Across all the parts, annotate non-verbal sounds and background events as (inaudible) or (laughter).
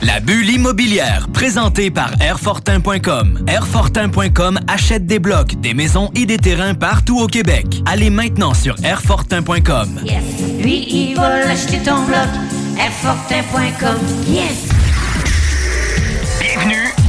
La bulle immobilière, présentée par Airfortin.com. Airfortin.com achète des blocs, des maisons et des terrains partout au Québec. Allez maintenant sur Airfortin.com. Yes. Lui, il va l'acheter ton bloc. Airfortin.com. Yes.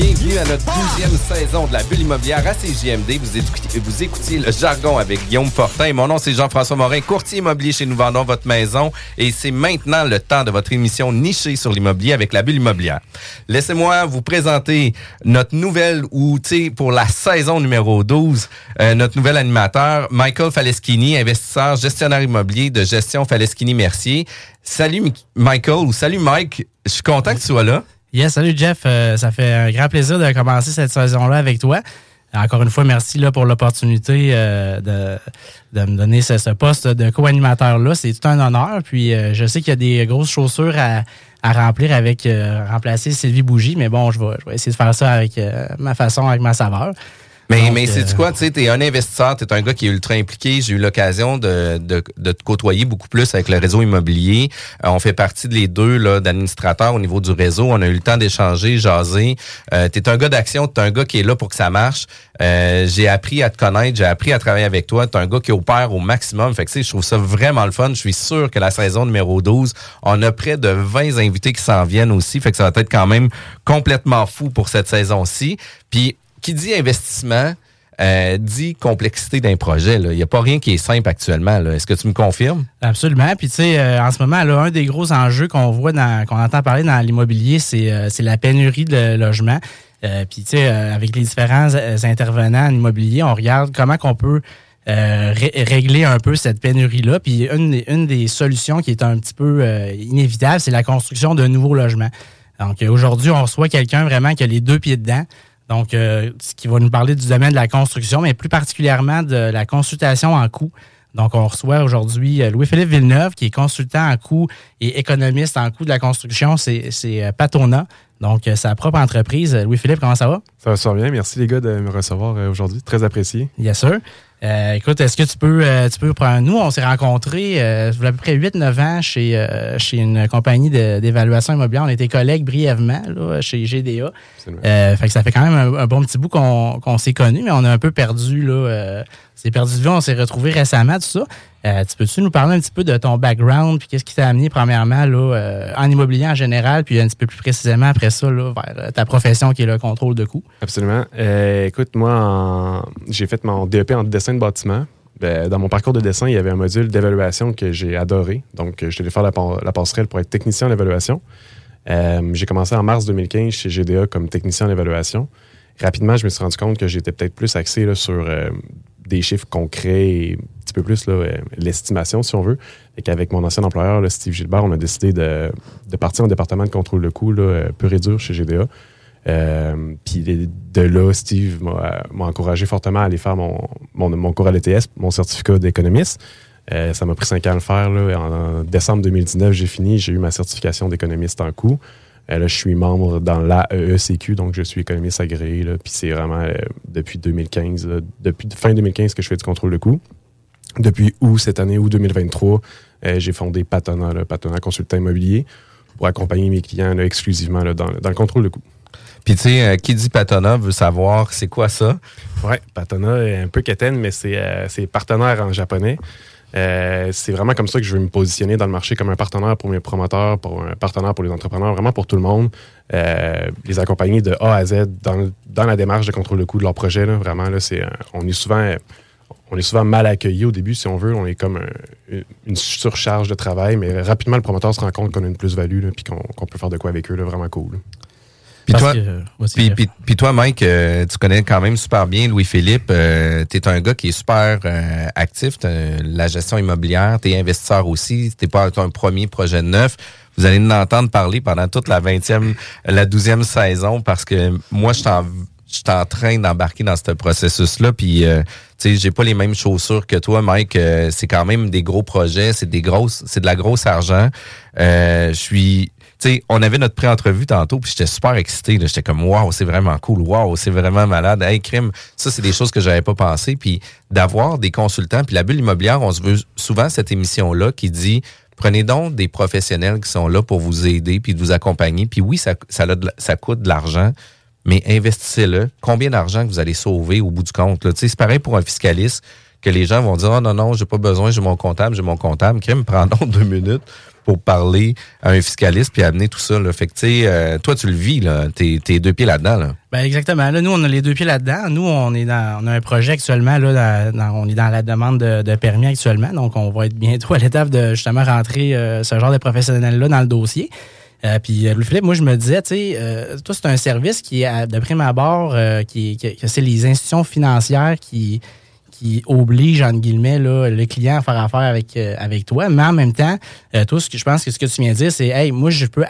Bienvenue à notre douzième saison de la bulle immobilière à CJMD. Vous écoutiez, vous le jargon avec Guillaume Fortin. Mon nom, c'est Jean-François Morin, courtier immobilier chez Nous Vendons Votre Maison. Et c'est maintenant le temps de votre émission nichée sur l'immobilier avec la bulle immobilière. Laissez-moi vous présenter notre nouvelle, ou pour la saison numéro 12, euh, notre nouvel animateur, Michael Faleschini, investisseur, gestionnaire immobilier de gestion Faleschini-Mercier. Salut Mi- Michael, ou salut Mike. Je suis content que tu sois là. Yes, salut Jeff. Euh, ça fait un grand plaisir de commencer cette saison-là avec toi. Encore une fois, merci là, pour l'opportunité euh, de, de me donner ce, ce poste de co-animateur-là. C'est tout un honneur. Puis euh, je sais qu'il y a des grosses chaussures à, à remplir avec euh, remplacer Sylvie Bougie, mais bon, je vais, je vais essayer de faire ça avec euh, ma façon, avec ma saveur. Mais, Donc, mais c'est euh, quoi, tu sais, t'es un investisseur, t'es un gars qui est ultra impliqué. J'ai eu l'occasion de, de, de te côtoyer beaucoup plus avec le réseau immobilier. Euh, on fait partie de les deux là, d'administrateurs au niveau du réseau. On a eu le temps d'échanger, jaser. Euh, t'es un gars d'action, t'es un gars qui est là pour que ça marche. Euh, j'ai appris à te connaître, j'ai appris à travailler avec toi. T'es un gars qui opère au maximum. Fait que tu sais, je trouve ça vraiment le fun. Je suis sûr que la saison numéro 12, on a près de 20 invités qui s'en viennent aussi. Fait que ça va être quand même complètement fou pour cette saison-ci. Puis qui dit investissement euh, dit complexité d'un projet. Il n'y a pas rien qui est simple actuellement. Est-ce que tu me confirmes? Absolument. Puis tu sais, euh, en ce moment, là, un des gros enjeux qu'on voit, qu'on entend parler dans l'immobilier, c'est, euh, la pénurie de logements. Puis tu sais, avec les différents intervenants en immobilier, on regarde comment qu'on peut ré- régler un peu cette pénurie-là. Puis une, une des solutions qui est un petit peu inévitable, c'est la construction de nouveaux logements. Donc aujourd'hui, on reçoit quelqu'un vraiment qui a les deux pieds dedans. Donc, euh, ce qui va nous parler du domaine de la construction, mais plus particulièrement de la consultation en coût. Donc, on reçoit aujourd'hui euh, Louis-Philippe Villeneuve, qui est consultant en coût et économiste en coût de la construction. C'est euh, Patona, donc euh, sa propre entreprise. Euh, Louis-Philippe, comment ça va? Ça va super bien. Merci les gars de me recevoir euh, aujourd'hui. Très apprécié. Bien sûr. Euh, écoute, est-ce que tu peux, tu peux prendre. Nous, on s'est rencontrés euh, il y a à peu près 8-9 ans chez, chez une compagnie d'évaluation immobilière. On était collègues brièvement là, chez GDA. Fait que ça fait quand même un, un bon petit bout qu'on s'est connus, mais on a un peu perdu. Là, on s'est perdu de vue, on s'est retrouvés récemment, tout ça. Euh, tu peux-tu nous parler un petit peu de ton background, puis qu'est-ce qui t'a amené, premièrement, là, euh, en immobilier en général, puis un petit peu plus précisément après ça, là, vers euh, ta profession qui est le contrôle de coûts? Absolument. Écoute, moi, j'ai fait mon DEP en dessin de bâtiment. Ben, dans mon parcours de dessin, il y avait un module d'évaluation que j'ai adoré. Donc, je allé faire la, la passerelle pour être technicien en évaluation. J'ai commencé en mars 2015 chez GDA comme technicien en évaluation. Rapidement, je me suis rendu compte que j'étais peut-être plus axé sur des chiffres concrets et un petit peu plus l'estimation, si on veut. Et qu'avec mon ancien employeur, Steve Gilbert, on a décidé de, de partir en département de contrôle de euh, pur et dur chez GDA. Euh, puis de- là, Steve m'a encouragé fortement à aller faire mon, mon, cours à l'ETS, mon certificat d'économiste. Euh, ça m'a pris cinq ans à le faire. En, en décembre 2019, j'ai fini. J'ai eu ma certification d'économiste en coût. Euh, là, je suis membre dans l'AEECQ, donc je suis économiste agréé. Puis c'est vraiment euh, depuis 2015, là, depuis fin 2015 que je fais du contrôle de coût. Depuis août cette année, août 2023, euh, j'ai fondé Patona, Patona Consultant Immobilier, pour accompagner mes clients là, exclusivement là, dans, dans le contrôle de coût. Puis, tu sais, euh, qui dit Patona veut savoir c'est quoi ça? Oui, Patona est un peu quétaine, mais c'est euh, c'est partenaire en japonais. Euh, c'est vraiment comme ça que je veux me positionner dans le marché comme un partenaire pour mes promoteurs, pour un partenaire pour les entrepreneurs, vraiment pour tout le monde. Euh, les accompagner de A à Z dans, dans la démarche de contrôle de coût de leur projet. Là, vraiment, là, c'est, on est souvent on est souvent mal accueilli au début, si on veut. On est comme un- une surcharge de travail, mais rapidement, le promoteur se rend compte qu'on a une plus-value, qu'on, qu'on peut faire de quoi avec eux, là, vraiment cool. Puis toi, euh, puis, puis- puis toi, Mike, euh, tu connais quand même super bien Louis-Philippe. Euh, tu es un gars qui est super euh, actif. T'as la gestion immobilière, tu es investisseur aussi. Tu pas un premier projet neuf. Vous allez nous entendre parler pendant toute la 20e, la 12e saison parce que moi, je suis en, je suis en train d'embarquer dans ce processus-là. Puis, euh, tu sais, j'ai pas les mêmes chaussures que toi, Mike. Euh, c'est quand même des gros projets. C'est des grosses, c'est de la grosse argent. Euh, je suis sais, on avait notre pré-entrevue tantôt, puis j'étais super excité. J'étais comme, waouh, c'est vraiment cool. Waouh, c'est vraiment malade. Hey, crime, ça, c'est des choses que j'avais pas pensé. Puis d'avoir des consultants, puis la bulle immobilière, on se veut souvent cette émission-là qui dit, prenez donc des professionnels qui sont là pour vous aider, puis de vous accompagner. Puis oui, ça, ça, coûte de l'argent, mais investissez-le. Combien d'argent que vous allez sauver au bout du compte? C'est pareil pour un fiscaliste que les gens vont dire, oh non, non, j'ai pas besoin, j'ai mon comptable, j'ai mon comptable. Crime, prends donc deux minutes pour parler à un fiscaliste puis amener tout ça. Là. Fait que, euh, toi, tu le vis, là. T'es, t'es deux pieds là-dedans, là. Ben exactement. Là, nous, on a les deux pieds là-dedans. Nous, on est dans, on a un projet actuellement. Là, on est dans la demande de, permis actuellement. Donc, on va être bientôt à l'étape de justement rentrer euh, ce genre de professionnel-là dans le dossier. Euh, puis, euh, Louis-Philippe, moi, je me disais, tu sais, toi, c'est un service qui est, de prime abord, qui, c'est les institutions financières qui qui oblige, entre guillemets, là, le client à faire affaire avec, euh, avec toi. Mais en même temps, euh, toi, ce que, je pense que ce que tu viens de dire, c'est Hey, moi, je peux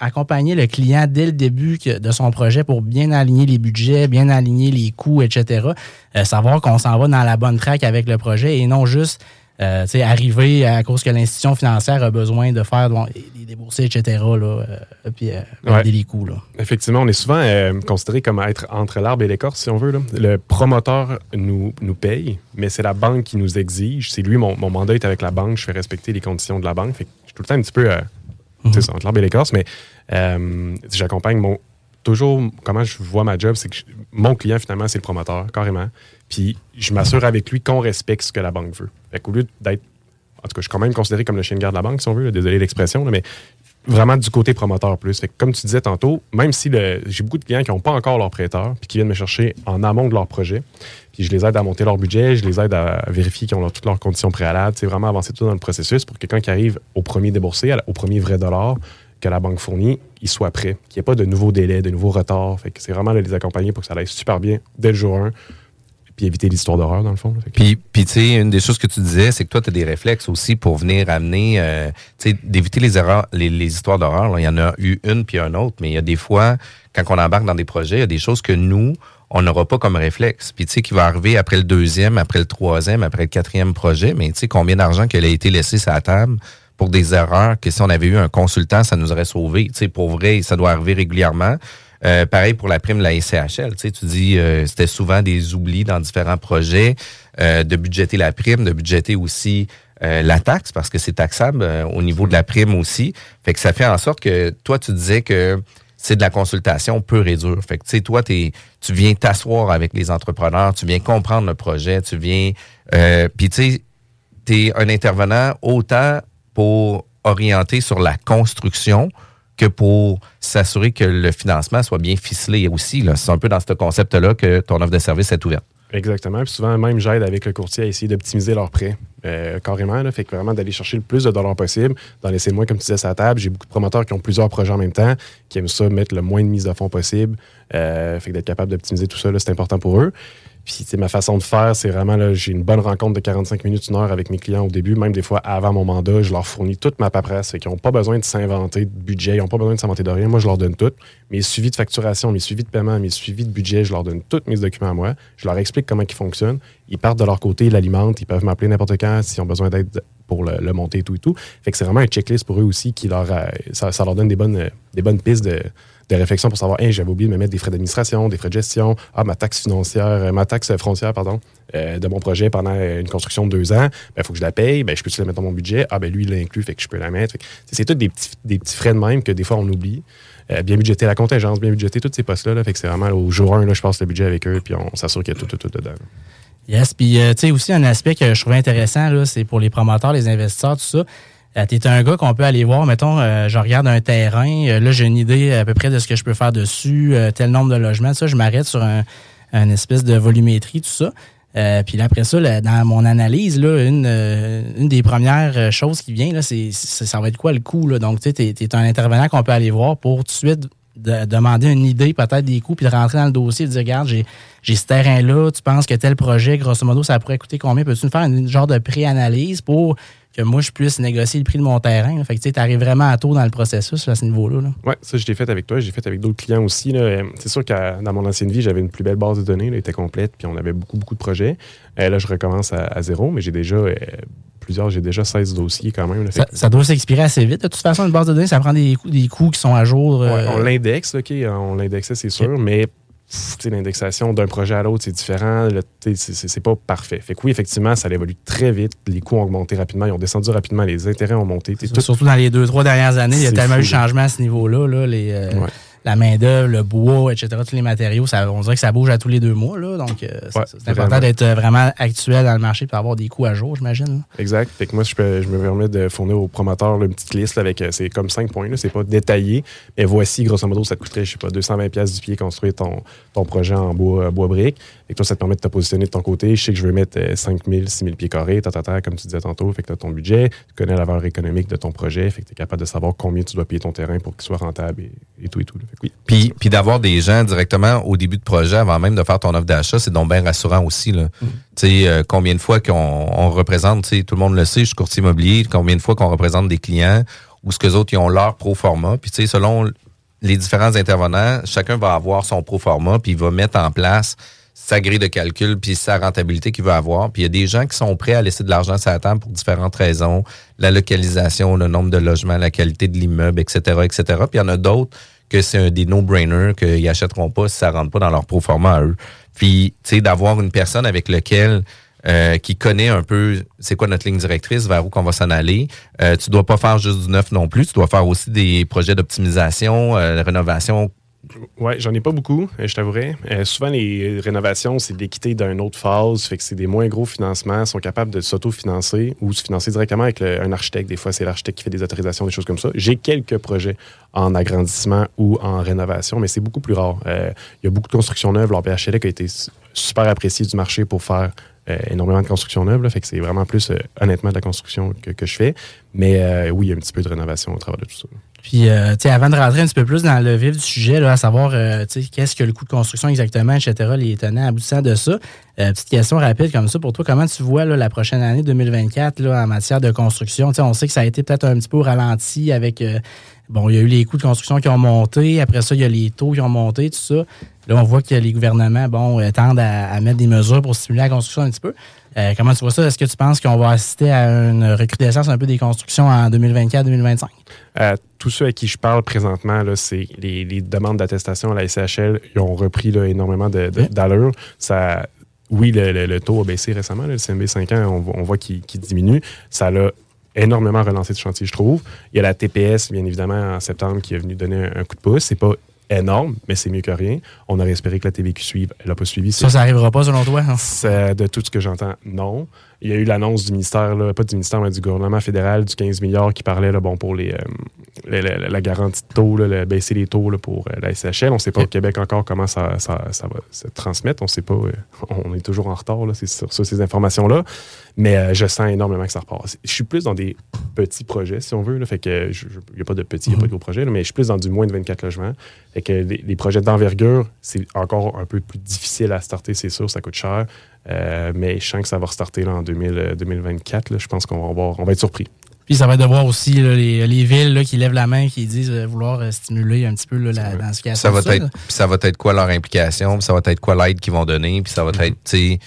accompagner, le client dès le début de son projet pour bien aligner les budgets, bien aligner les coûts, etc. Euh, savoir qu'on s'en va dans la bonne track avec le projet et non juste euh, arriver à cause que l'institution financière a besoin de faire bon, les débourser, etc. Là, euh, puis euh, valider les coûts. Là. Effectivement, on est souvent euh, considéré comme être entre l'arbre et l'écorce, si on veut. là. Le promoteur nous, nous paye, mais c'est la banque qui nous exige. C'est lui, mon, mon mandat est avec la banque, je fais respecter les conditions de la banque. Fait que je suis tout le temps un petit peu euh, ça, entre l'arbre et l'écorce, mais j'accompagne mon. Toujours, comment je vois ma job, c'est que mon client, finalement, c'est le promoteur, carrément. Puis je m'assure avec lui qu'on respecte ce que la banque veut. Fait qu'au lieu d'être. En tout cas, je suis quand même considéré comme le chien de garde de la banque, si on veut. Désolé l'expression, mais vraiment du côté promoteur plus. Fait que comme tu disais tantôt, même si j'ai beaucoup de clients qui n'ont pas encore leur prêteur, puis qui viennent me chercher en amont de leur projet, puis je les aide à monter leur budget, je les aide à vérifier qu'ils ont toutes leurs conditions préalables, c'est vraiment avancer tout dans le processus pour que quelqu'un qui arrive au premier déboursé, au premier vrai dollar que la banque fournit, il soit prêt, qu'il n'y ait pas de nouveaux délais, de nouveaux retards. C'est vraiment de les accompagner pour que ça aille super bien dès le jour 1, puis éviter l'histoire d'horreur dans le fond. que- Puis, puis une des choses que tu disais, c'est que toi, tu as des réflexes aussi pour venir amener, euh, tu sais, d'éviter les erreurs, les, histoires d'horreur. Il y en a eu une puis un autre, mais il y a des fois, quand on embarque dans des projets, il y a des choses que nous, on n'aura pas comme réflexe. Puis tu sais, qui va arriver après le deuxième, après le troisième, après le quatrième projet, mais tu sais, combien d'argent qu'elle a été laissé sur la table pour des erreurs que si on avait eu un consultant, ça nous aurait sauvé. Tu sais, pour vrai, ça doit arriver régulièrement. Euh, pareil pour la prime de la SCHL. Tu sais, tu dis, euh, c'était souvent des oublis dans différents projets, euh, de budgéter la prime, de budgéter aussi euh, la taxe, parce que c'est taxable euh, au niveau de la prime aussi. Fait que ça fait en sorte que toi, tu disais que c'est de la consultation pure et dure. Fait que, tu sais, toi, t'es, tu viens t'asseoir avec les entrepreneurs, tu viens comprendre le projet, tu viens... Euh, Puis, tu sais, tu es un intervenant autant pour orienter sur la construction que pour s'assurer que le financement soit bien ficelé aussi. C'est un peu dans ce concept-là que ton offre de service est ouverte. Exactement. Puis souvent, même, j'aide avec le courtier à essayer d'optimiser leurs prêts. euh, carrément. Là, fait que vraiment d'aller chercher le plus de dollars possible, d'en laisser le moins, comme tu disais, la table. J'ai beaucoup de promoteurs qui ont plusieurs projets en même temps, qui aiment ça, mettre le moins de mise de fonds possible. Euh, fait que d'être capable d'optimiser tout ça, c'est important pour eux. Puis, ma façon de faire, c'est vraiment, là, j'ai une bonne rencontre de 45 minutes, une heure avec mes clients au début, même des fois avant mon mandat, je leur fournis toute ma paperasse. Fait qu'ils n'ont pas besoin de s'inventer de budget, ils n'ont pas besoin de s'inventer de rien. Moi, je leur donne tout. Mes suivis de facturation, mes suivis de paiement, mes suivis de budget, je leur donne tous mes documents à moi. Je leur explique comment ils fonctionnent. Ils partent de leur côté, ils l'alimentent, ils peuvent m'appeler n'importe quand s'ils ont besoin d'aide pour le, monter et tout et tout. Fait que c'est vraiment un checklist pour eux aussi qui leur, euh, ça, ça leur donne des bonnes, euh, des bonnes pistes de, de réflexion pour savoir, j'avais oublié de me mettre des frais d'administration, des frais de gestion, ah, ma taxe financière, euh, ma taxe frontière, pardon, euh, de mon projet pendant une construction de deux ans, il faut que je la paye, ben, je peux-tu la mettre dans mon budget? Ah, ben lui, il l'inclut, fait que je peux la mettre. C'est tous des petits, frais de même que des fois on oublie. Euh, bien budgéter la contingence, bien budgéter tous ces postes-là. là. fait que c'est vraiment au jour 1, là, je passe le budget avec eux, puis on s'assure qu'il y a tout, tout, tout dedans. Yes, puis euh, tu sais aussi un aspect que je trouvais intéressant, là, c'est pour les promoteurs, les investisseurs, tout ça. Euh, tu es un gars qu'on peut aller voir, mettons, euh, je regarde un terrain, euh, là j'ai une idée à peu près de ce que je peux faire dessus, euh, tel nombre de logements, ça, je m'arrête sur un, un espèce de volumétrie, tout ça. Euh, puis après ça, dans mon analyse, là, une, euh, une des premières choses qui vient, là, c'est, ça va être quoi le coût? Là? Donc, tu sais, t'es, t'es un intervenant qu'on peut aller voir pour tout de suite de- demander une idée, peut-être des coûts, puis de rentrer dans le dossier et de dire, regarde, j'ai, j'ai ce terrain-là, tu penses que tel projet, grosso modo, ça pourrait coûter combien? Peux-tu nous faire une, genre de pré-analyse pour que moi, je puisse négocier le prix de mon terrain? Fait que tu sais, t'arrives vraiment à tôt dans le processus à ce niveau-là. là. Oui, ça, je l'ai fait avec toi. J'ai fait avec d'autres clients aussi. C'est sûr que dans mon ancienne vie, j'avais une plus belle base de données. Elle était complète, puis on avait beaucoup, beaucoup de projets. Euh, là, je recommence à, à zéro, mais j'ai déjà euh, plusieurs, j'ai déjà 16 dossiers quand même. là. Ça, doit s'expirer assez vite. De toute façon, une base de données, ça prend des coûts, des coûts qui sont à jour. Ouais, euh, on l'indexe, OK, on l'indexait, c'est sûr, mais l'indexation d'un projet à l'autre, c'est différent. C'est pas parfait. Fait que oui, effectivement, ça évolue très vite. Les coûts ont augmenté rapidement, ils ont descendu rapidement, les intérêts ont monté. Tout- Surtout dans les deux, trois dernières années, il y a tellement fou, eu de changements à ce niveau-là. Là, les, euh, Ouais. La main-d'œuvre, le bois, etc., tous les matériaux, ça, on dirait que ça bouge à tous les deux mois. Là, donc, euh, c'est Ouais, important d'être euh, vraiment actuel dans le marché pour avoir des coûts à jour, j'imagine. Exact. Fait que moi, je, peux- je me permets de fournir aux promoteurs là, une petite liste là, avec, euh, c'est comme 5 points, là, c'est pas détaillé, mais voici, grosso modo, ça te coûterait, je sais pas, 220 pièces du pied construire ton, ton projet en bois, bois brique. Et toi, ça te permet de te positionner de ton côté. Je sais que je veux mettre euh, 5 000, 6 000 pieds carrés, ta, ta, ta, comme tu disais tantôt. Fait que tu as ton budget, tu connais la valeur économique de ton projet, fait que tu es capable de savoir combien tu dois payer ton terrain pour qu'il soit rentable et, et tout et tout. là. Oui. Puis, puis d'avoir des gens directement au début de projet, avant même de faire ton offre d'achat, c'est donc bien rassurant aussi. Là. Tu sais, euh, combien de fois qu'on on représente, tu sais, tout le monde le sait, je suis courtier immobilier, combien de fois qu'on représente des clients ou ce que les autres ils ont leur pro forma. Puis tu sais, selon les différents intervenants, chacun va avoir son pro forma, puis il va mettre en place sa grille de calcul, puis sa rentabilité qu'il veut avoir. Puis il y a des gens qui sont prêts à laisser de l'argent sur la table pour différentes raisons, la localisation, le nombre de logements, la qualité de l'immeuble, etc., etc. Puis il y en a d'autres que c'est des no-brainers qu'ils achèteront pas si ça rentre pas dans leur pro forma à eux. Puis, tu sais, d'avoir une personne avec laquelle euh, qui connaît un peu c'est quoi notre ligne directrice, vers où qu'on va s'en aller. Euh, tu dois pas faire juste du neuf non plus, tu dois faire aussi des projets d'optimisation, euh, rénovation. Ouais, j'en ai pas beaucoup, euh, je t'avouerais. Euh, souvent, les rénovations, c'est l'équité d'une autre phase, fait que c'est des moins gros financements, sont capables de s'auto-financer ou se financer directement avec un architecte. Des fois, c'est l'architecte qui fait des autorisations, des choses comme ça. J'ai quelques projets en agrandissement ou en rénovation, mais c'est beaucoup plus rare. Euh, Il y a beaucoup de constructions neuves. Leur PHLEC a été su- super apprécié du marché pour faire énormément de construction neuve, là, fait que c'est vraiment plus, honnêtement, de la construction que, que je fais. Mais oui, il y a un petit peu de rénovation au travers de tout ça. Puis, euh, avant de rentrer un petit peu plus dans le vif du sujet, là, à savoir, euh, qu'est-ce que le coût de construction exactement, etc., les tenants aboutissants de ça. Euh, petite question rapide comme ça pour toi, comment tu vois là, la prochaine année 2024 là, en matière de construction? Tu sais, on sait que ça a été peut-être un petit peu ralenti avec, euh, bon, il y a eu les coûts de construction qui ont monté, après ça, il y a les taux qui ont monté, tout ça. Là, on voit que les gouvernements, bon, euh, tendent à mettre des mesures pour stimuler la construction un petit peu. Euh, comment tu vois ça? Est-ce que tu penses qu'on va assister à une recrudescence un peu des constructions en 2024-2025? Euh, tous ceux à qui je parle présentement, c'est les, les demandes d'attestation à la SCHL, ils ont repris là, énormément d'allure. Ça, oui, le, le- le taux a baissé récemment. là, le CMB 5 ans, on, voit- on voit qu'il diminue. Ça l'a énormément relancé de chantier, je trouve. Il y a la TPS, bien évidemment, en septembre, qui est venue donner un, un coup de pouce. C'est pas énorme, mais c'est mieux que rien. On aurait espéré que la TVQ suive. Elle n'a pas suivi. Ça, ça arrivera pas selon toi? hein? C'est- de tout ce que j'entends, non. Il y a eu l'annonce du ministère, là, pas du ministère, mais du gouvernement fédéral, du 15 milliards qui parlait là, bon, pour les, euh, la, la- la garantie de taux, là, le- baisser les taux pour euh, la SHL. On ne sait pas au Québec encore comment ça, ça- ça va se transmettre. On sait pas. euh, on est toujours en retard sur, sur ces informations-là. Mais je sens énormément que ça repart. Je suis plus dans des petits projets, si on veut. Là, fait que il n'y a pas de petits, il n'y a pas de gros projets, mais je suis plus dans du moins de 24 logements. Fait que les, les projets d'envergure, c'est encore un peu plus difficile à starter, c'est sûr, ça coûte cher. Euh, mais je sens que ça va restarter là, en 2000, euh, 2024. là. je pense qu'on va, avoir- on va être surpris. Puis ça va être de voir aussi là, les, les villes là, qui lèvent la main, qui disent euh, vouloir euh, stimuler un petit peu là, la densification. Ça va, être, ça va être quoi leur implication, puis ça va être quoi l'aide qu'ils vont donner, puis ça va être, tu sais,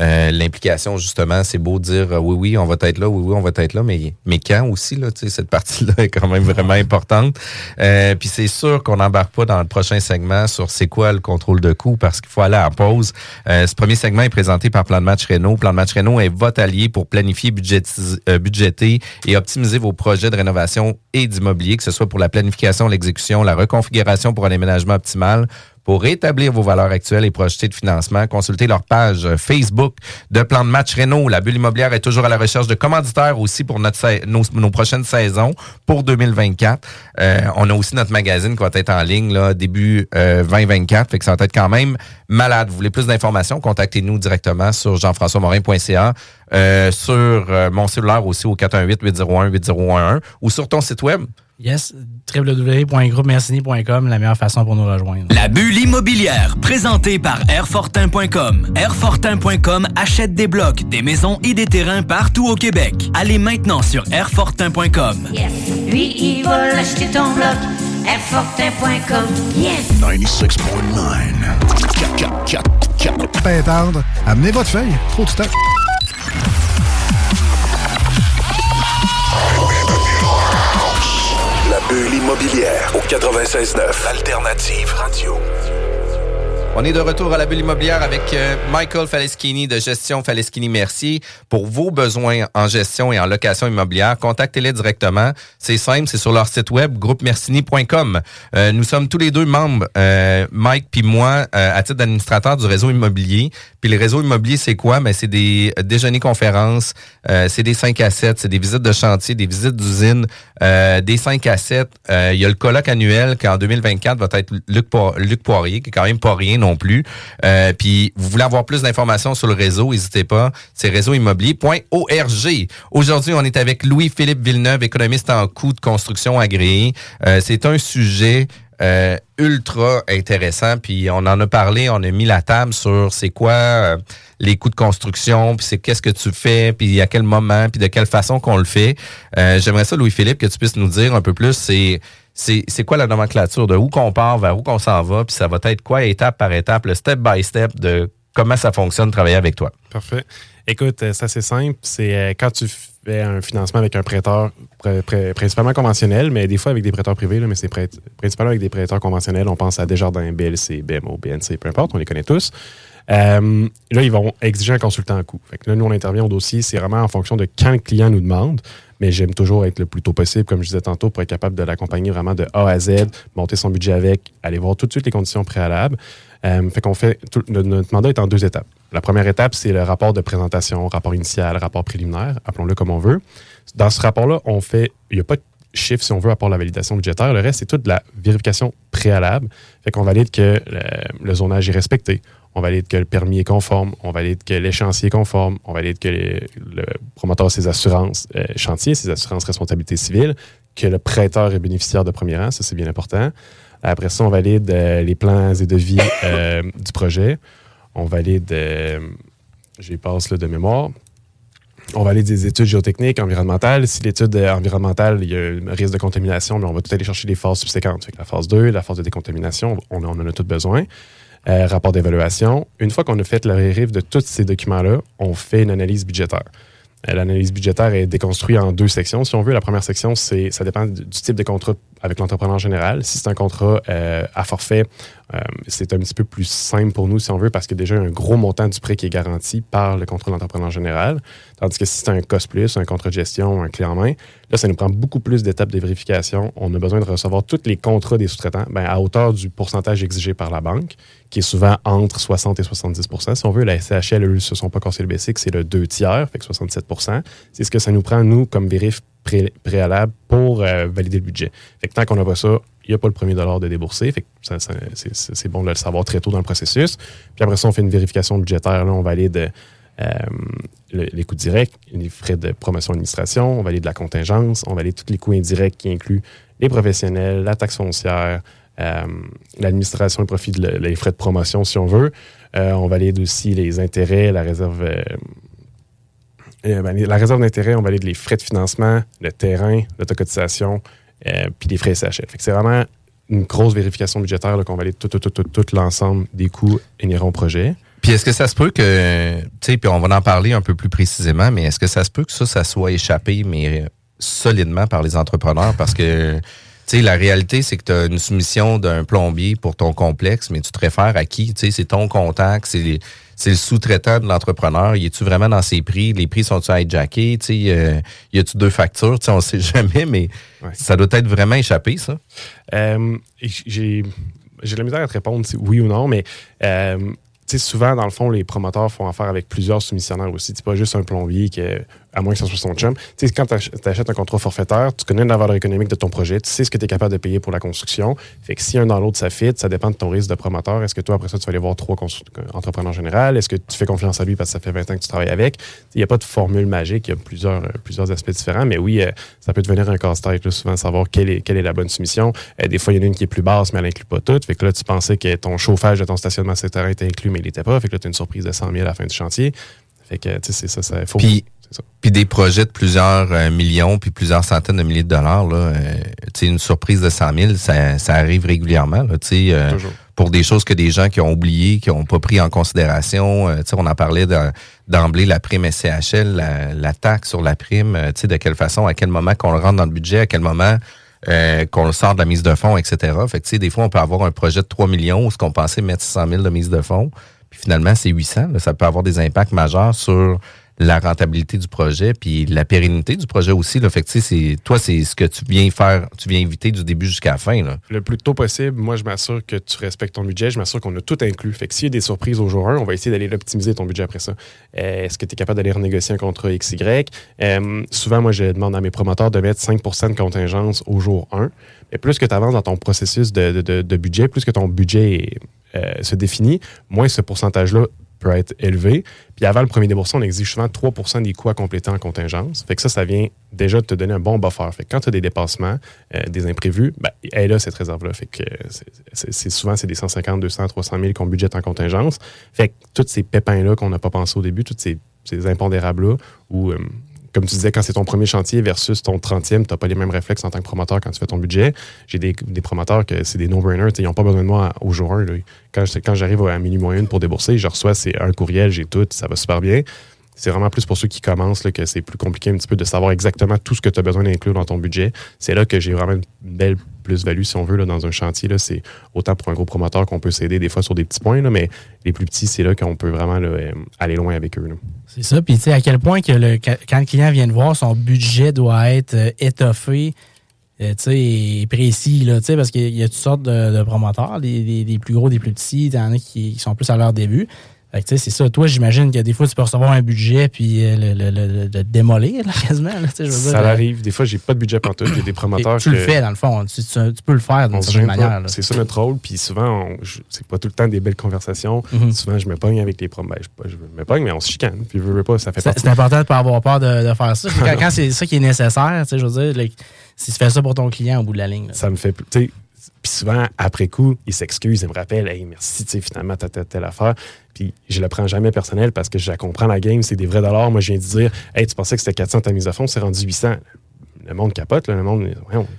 euh, l'implication, justement, c'est beau de dire euh, oui, oui, on va être là, oui, oui, on va être là, mais, mais quand aussi, là, tu sais, cette partie-là est quand même vraiment importante. Euh, puis c'est sûr qu'on n'embarque pas dans le prochain segment sur c'est quoi le contrôle de coût parce qu'il faut aller en pause. Euh, ce premier segment est présenté par Plan de match Renault. Plan de match Renault est votre allié pour planifier, budgétiser- euh, budgéter et optimiser vos projets de rénovation et d'immobilier, que ce soit pour la planification, l'exécution, la reconfiguration pour un aménagement optimal. Pour rétablir vos valeurs actuelles et projeter de financement, consultez leur page euh, Facebook de Plan de match Renault. La bulle immobilière est toujours à la recherche de commanditaires aussi pour notre nos, nos prochaines saisons pour 2024. Euh, on a aussi notre magazine qui va être en ligne là, début euh, 2024. Fait que ça va être quand même malade. Vous voulez plus d'informations? Contactez-nous directement sur jean-françois-morin.ca, euh, sur euh, mon cellulaire aussi au 418-801-8011 ou sur ton site web. Yes, www.groupemercini.com, la meilleure façon pour nous rejoindre. La bulle immobilière, présentée par Airfortin.com. Airfortin.com achète des blocs, des maisons et des terrains partout au Québec. Allez maintenant sur Airfortin.com. Yes. Lui, il va l'acheter ton bloc. Airfortin.com. Yes. 96.9. Pétard, amenez votre feuille. Trop de stock. La bulle immobilière au 96.9 Alternative Radio. On est de retour à la bulle immobilière avec euh, Michael Faleschini de Gestion Faleschini Mercier. Pour vos besoins en gestion et en location immobilière, contactez-les directement. C'est simple, c'est sur leur site web groupemercini.com. Euh, nous sommes tous les deux membres, euh, Mike puis moi, euh, à titre d'administrateur du réseau immobilier. Puis le réseau immobilier, c'est quoi? Ben, c'est des déjeuners conférences, euh, c'est des 5 à 7, c'est des visites de chantier, des visites d'usine, euh, des 5 à 7. Euh, Il y a le colloque annuel qui en 2024 va être Luc, Luc Poirier, qui est quand même pas rien plus. Euh, puis vous voulez avoir plus d'informations sur le réseau, n'hésitez pas. C'est réseauimmobilier.org. Aujourd'hui, on est avec Louis-Philippe Villeneuve, économiste en coûts de construction agréé. Euh, c'est un sujet euh, ultra intéressant. Puis on en a parlé, on a mis la table sur c'est quoi euh, les coûts de construction, puis c'est qu'est-ce que tu fais, puis à quel moment, puis de quelle façon qu'on le fait. Euh, J'aimerais ça, Louis-Philippe, que tu puisses nous dire un peu plus, c'est c'est quoi la nomenclature, de où qu'on part, vers où qu'on s'en va, puis ça va être quoi étape par étape, le step by step de comment ça fonctionne travailler avec toi. Parfait. Écoute, euh, c'est simple. C'est quand tu un financement avec un prêteur, pr- pr- principalement conventionnel, mais des fois avec des prêteurs privés, là, mais c'est principalement avec des prêteurs conventionnels. On pense à Desjardins, BLC, BMO, BNC, peu importe, on les connaît tous. Euh, là, ils vont exiger un consultant en coût. Là, nous, on intervient au dossier. C'est vraiment en fonction de quand le client nous demande. Mais j'aime toujours être le plus tôt possible, comme je disais tantôt, pour être capable de l'accompagner vraiment de A à Z, monter son budget avec, aller voir tout de suite les conditions préalables. Euh, fait qu'on fait notre mandat est en deux étapes. La première étape, c'est le rapport de présentation, rapport initial, rapport préliminaire, appelons-le comme on veut. Dans ce rapport-là, on fait, il n'y a pas de chiffre, si on veut, à part la validation budgétaire. Le reste, c'est toute la vérification préalable. Fait qu'on valide que le, le zonage est respecté. On valide que le permis est conforme. On valide que l'échéancier est conforme. On valide que le promoteur ses assurances euh, chantier, ses assurances responsabilité civile, que le prêteur est bénéficiaire de premier rang. Ça, c'est bien important. Après ça, on valide euh, les plans et devis euh, du projet. On valide, euh, j'y passe de mémoire. On valide des études géotechniques, environnementales. Si l'étude euh, environnementale, il y a un risque de contamination, mais on va tout aller chercher les phases subséquentes. La phase 2, la phase de décontamination, on, en a tout besoin. Euh, rapport d'évaluation. Une fois qu'on a fait le vérif de tous ces documents-là, on fait une analyse budgétaire. Euh, L'analyse budgétaire est déconstruite en deux sections. Si on veut, la première section, c'est ça dépend du, type de contrat avec l'entrepreneur général. Si c'est un contrat à forfait, euh, c'est un petit peu plus simple pour nous, si on veut, parce qu'il y a déjà un gros montant du prêt qui est garanti par le contrat d'entrepreneur général. Tandis que si c'est un cost plus, un contrat de gestion, un clé en main, là, ça nous prend beaucoup plus d'étapes de vérification. On a besoin de recevoir tous les contrats des sous-traitants ben, à hauteur du pourcentage exigé par la banque, qui est souvent entre 60 et 70% Si on veut, la SCHL, eux, ne se sont pas cassés le basic, c'est le 2 tiers, fait que 67% C'est ce que ça nous prend, nous, comme vérif pré- préalable pour euh, valider le budget. Fait que tant qu'on n'a pas ça, il n'y a pas le premier dollar de débourser. Fait c'est- bon de le savoir très tôt dans le processus. Puis après ça, on fait une vérification budgétaire. Là, on valide euh, le- les coûts directs, les frais de promotion administration, on valide la contingence, on valide tous les coûts indirects qui incluent les professionnels, la taxe foncière, euh, l'administration et profit, de le- les frais de promotion si on veut. On valide aussi les intérêts, la réserve. Euh, ben, la réserve d'intérêt, on valide les frais de financement, le terrain, l'autocotisation, euh, puis les frais SHL. Fait que c'est vraiment une grosse vérification budgétaire qu'on valide tout, tout, tout, l'ensemble des coûts inhérents au projet. Puis est-ce que ça se peut que, tu sais, puis on va en parler un peu plus précisément, mais est-ce que ça se peut que ça, ça soit échappé, mais euh, solidement par les entrepreneurs? Parce que, tu sais, la réalité, c'est que tu as une soumission d'un plombier pour ton complexe, mais tu te réfères à qui? Tu sais, c'est ton contact, c'est c'est le sous-traitant de l'entrepreneur. Y es-tu vraiment dans ses prix? Les prix sont-tu hijackés? Tu sais, euh, y a-tu deux factures? Tu sais, on sait (laughs) jamais, mais ça doit être vraiment échappé, ça. Euh, j'ai j'ai la misère à te répondre oui ou non, mais euh, souvent, dans le fond, les promoteurs font affaire avec plusieurs soumissionnaires aussi. C'est pas juste un plombier qui est, à moins que ce soit son chum. Tu sais, quand tu achètes un contrat forfaitaire, tu connais la valeur économique de ton projet, tu sais ce que tu es capable de payer pour la construction. Fait que si un dans l'autre, ça fit, ça dépend de ton risque de promoteur. Est-ce que toi, après ça, tu vas aller voir trois entrepreneurs généraux? Est-ce que tu fais confiance à lui parce que ça fait 20 ans que tu travailles avec? Il n'y a pas de formule magique, il y a plusieurs, euh, plusieurs aspects différents, mais oui, euh, ça peut devenir un casse-tête, souvent, savoir quelle est, quelle est la bonne soumission. Euh, des fois, il y en a une qui est plus basse, mais elle n'inclut pas tout. Fait que là, tu pensais que ton chauffage de ton stationnement, etc., était inclus, mais il n'était pas. Fait que là, tu as une surprise de 100 000 à la fin du chantier. Fait que, tu sais, c'est ça, ça faut. Puis, ça. puis des projets de plusieurs euh, millions, puis plusieurs centaines de milliers de dollars, là, euh, tu sais, une surprise de 100 000, ça, ça arrive régulièrement, là, tu sais, euh, pour des choses que des gens qui ont oublié, qui n'ont pas pris en considération. euh, tu sais, on en parlait de- d'emblée, la prime SCHL, la, la taxe sur la prime, euh, tu sais, de quelle façon, à quel moment qu'on le rentre dans le budget, à quel moment euh, qu'on le sort de la mise de fonds, etc. Fait que, tu sais, des fois, on peut avoir un projet de 3 millions où ce qu'on pensait mettre 600 000 de mise de fonds, puis finalement, c'est 800. là. ça peut avoir des impacts majeurs sur la rentabilité du projet, puis la pérennité du projet aussi. Là. C'est- toi, c'est ce que tu viens faire, tu viens éviter du début jusqu'à la fin. Le plus tôt possible, moi, je m'assure que tu respectes ton budget. Je m'assure qu'on a tout inclus. Fait que s'il y a des surprises au jour 1, on va essayer d'aller l'optimiser ton budget après ça. Euh, Est-ce que tu es capable d'aller renégocier un contrat XY? Euh, souvent, moi, je demande à mes promoteurs de mettre 5% de contingence au jour 1. Mais plus que tu avances dans ton processus de budget, plus que ton budget euh, se définit, moins ce pourcentage-là peut être élevé. Puis avant le premier déboursement, on exige souvent 3% des coûts à compléter en contingence. Fait que ça, ça vient déjà de te donner un bon buffer. Fait que quand tu as des dépassements, euh, des imprévus, ben, elle là, cette réserve-là. Fait que euh, c'est- souvent, c'est des 150, 200, 300 000 qu'on budgète en contingence. Fait que tous ces pépins-là qu'on n'a pas pensé au début, tous ces, impondérables-là, où, euh, comme tu disais, quand c'est ton premier chantier versus ton 30e, tu n'as pas les mêmes réflexes en tant que promoteur quand tu fais ton budget. J'ai des, promoteurs que c'est des no-brainers. Ils n'ont pas besoin de moi au jour 1. là. Quand, j'arrive à minuit moins une pour débourser, je reçois c'est un courriel, j'ai tout, ça va super bien. C'est vraiment plus pour ceux qui commencent là, que c'est plus compliqué un petit peu de savoir exactement tout ce que tu as besoin d'inclure dans ton budget. C'est là que j'ai vraiment une belle plus-value, si on veut, dans un chantier. C'est autant pour un gros promoteur qu'on peut s'aider des fois sur des petits points, là, mais les plus petits, c'est là qu'on peut vraiment euh, aller loin avec eux. C'est ça. Puis, tu sais, à quel point quand le client vient de voir, son budget doit être euh, étoffé, euh, et précis, là, parce qu'il y a toutes sortes de, promoteurs, des, plus gros, des plus petits, il y en a qui sont plus à leur début. Fait que, tu sais, c'est ça. Toi, j'imagine que des fois, tu peux recevoir un budget puis euh, le, le- le- démolir, là, (laughs) quasiment. là, tu sais, je veux Ça dire, euh, arrive. Des fois, j'ai pas de budget pantoute. J'ai des promoteurs. tu le fais, dans le fond. Tu, tu- tu peux le faire d'une certaine manière. C'est ça notre rôle. Puis souvent, c'est pas tout le temps des belles conversations. Mhm. Souvent, je me pogne avec les prom. Ben, je, je me pogne, mais on se chicane. Puis, je veux, pas, ça fait C'est important de ne pas avoir peur de, de faire ça. Quand, (laughs) quand c'est ça qui est nécessaire, tu sais, je veux dire, si tu fais ça pour ton client au bout de la ligne. là. Ça me fait. plus- tu sais, Puis souvent, après coup, il s'excuse, il me rappelle, hey, merci, tu sais, finalement, t'as telle, telle affaire. Puis je le prends jamais personnel parce que je la comprends la game, c'est des vrais dollars. Moi, je viens de dire, hey, tu pensais que c'était 400 ta mise à fond, c'est rendu 800. Le monde capote, là, le monde.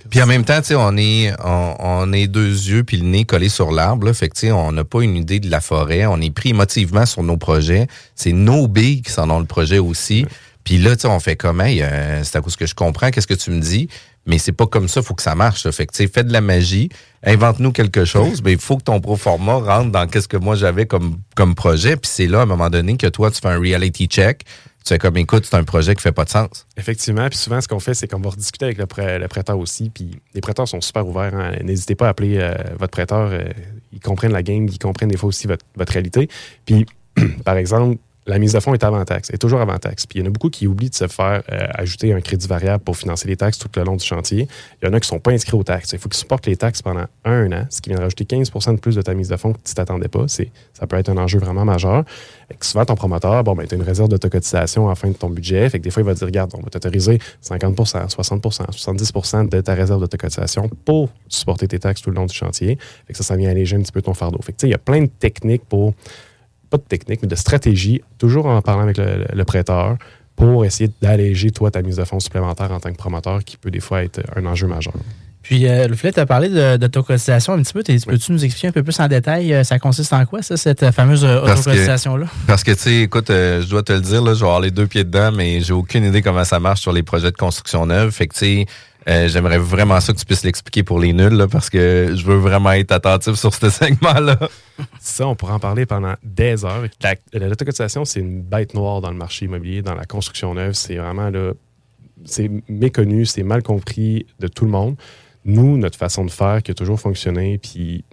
Puis en même temps, tu sais, on est, on, on est deux yeux puis le nez collé sur l'arbre. Fait que, tu sais, on n'a pas une idée de la forêt. On est pris émotivement sur nos projets. C'est nos billes qui s'en ont le projet aussi. Puis là, tu sais, on fait comme, hey, euh, c'est à cause que je comprends, qu'est-ce que tu me dis? Mais c'est pas comme ça, faut que ça marche. là. Fait que, fais de la magie, invente-nous quelque chose. Ben, il faut que ton pro forma rentre dans qu'est-ce que moi j'avais comme, comme projet. Puis c'est là, à un moment donné, que toi, tu fais un reality check. Tu fais comme, écoute, c'est un projet qui fait pas de sens. Effectivement. Puis souvent, ce qu'on fait, c'est qu'on va rediscuter avec le prêteur aussi. Puis les prêteurs sont super ouverts. hein. N'hésitez pas à appeler euh, votre prêteur. euh, ils comprennent la game, ils comprennent des fois aussi votre, votre réalité. Puis, (clears throat) par exemple, la mise de fonds est avant taxe, est toujours avant taxe. Puis il y en a beaucoup qui oublient de se faire euh, ajouter un crédit variable pour financer les taxes tout le long du chantier. Il y en a qui ne sont pas inscrits aux taxes. Il faut qu'ils supportent les taxes pendant un an, ce qui vient rajouter 15% de plus de ta mise de fonds que tu t'attendais pas. C'est, ça peut être un enjeu vraiment majeur. Que souvent, ton promoteur, bon, ben, tu as une réserve d'autocotisation à la fin de ton budget. Fait que des fois, il va dire, regarde, on va t'autoriser 50% 60% 70% de ta réserve d'autocotisation pour supporter tes taxes tout le long du chantier. Fait que ça, ça vient alléger un petit peu ton fardeau. Fait que, il y a plein de techniques pour pas de technique, mais de stratégie, toujours en parlant avec le, prêteur pour essayer d'alléger, toi, ta mise de fonds supplémentaire en tant que promoteur, qui peut des fois être un enjeu majeur. Puis, euh, le fait, tu as parlé de, d'autocotisation un petit peu. Peux-tu nous expliquer un peu plus en détail, euh, ça consiste en quoi, ça, cette fameuse euh, autocotisation-là? Parce que, tu sais, écoute, euh, je dois te le dire, là, je vais avoir les deux pieds dedans, mais j'ai aucune idée comment ça marche sur les projets de construction neuve. Fait que, tu sais, euh, j'aimerais vraiment ça que tu puisses l'expliquer pour les nuls, parce que je veux vraiment être attentif sur ce (laughs) segment-là. Ça, on pourra en parler pendant des heures. L'autocotisation, c'est une bête noire dans le marché immobilier, dans la construction neuve. C'est vraiment là, c'est méconnu, c'est mal compris de tout le monde. Nous, notre façon de faire qui a toujours fonctionné, puis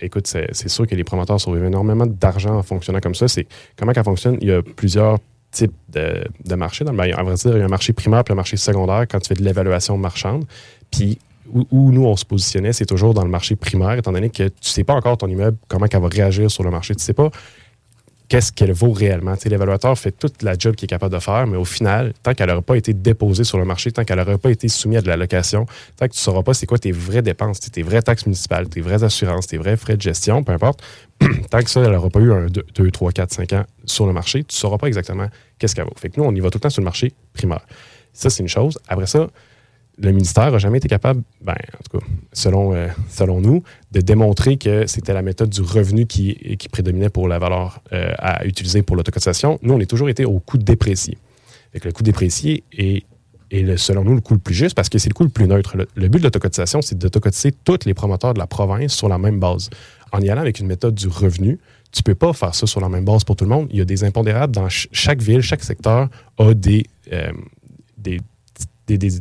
écoute, c'est sûr que les promoteurs sauvent énormément d'argent en fonctionnant comme ça. C'est comment ça fonctionne? Il y a plusieurs type de, marché. Dans le, vrai dire, il y a un marché primaire et un marché secondaire quand tu fais de l'évaluation marchande. Puis où, nous, on se positionnait, c'est toujours dans le marché primaire, étant donné que tu ne sais pas encore ton immeuble, comment elle va réagir sur le marché. Tu ne sais pas qu'est-ce qu'elle vaut réellement? L'évaluateur fait toute la job qu'il est capable de faire, mais au final, tant qu'elle n'aura pas été déposée sur le marché, tant qu'elle n'aura pas été soumise à de la location, tant que tu ne sauras pas c'est quoi tes vraies dépenses, tes vraies taxes municipales, tes vraies assurances, tes vrais frais de gestion, peu importe, (clears throat) tant que ça, elle n'aura pas eu un 2, 3, 4, 5 ans sur le marché, tu ne sauras pas exactement qu'est-ce qu'elle vaut. Fait que nous, on y va tout le temps sur le marché primaire. Ça, c'est une chose. Après ça, le ministère n'a jamais été capable, ben, en tout cas, selon, euh, selon nous, de démontrer que c'était la méthode du revenu qui, qui prédominait pour la valeur euh, à utiliser pour l'autocotisation. Nous, on a toujours été au coût déprécié. Le coût déprécié est, selon nous, le coût le plus juste parce que c'est le coût le plus neutre. Le, but de l'autocotisation, c'est d'autocotiser tous les promoteurs de la province sur la même base. En y allant avec une méthode du revenu, tu ne peux pas faire ça sur la même base pour tout le monde. Il y a des impondérables dans chaque ville, chaque secteur a des, euh, des, des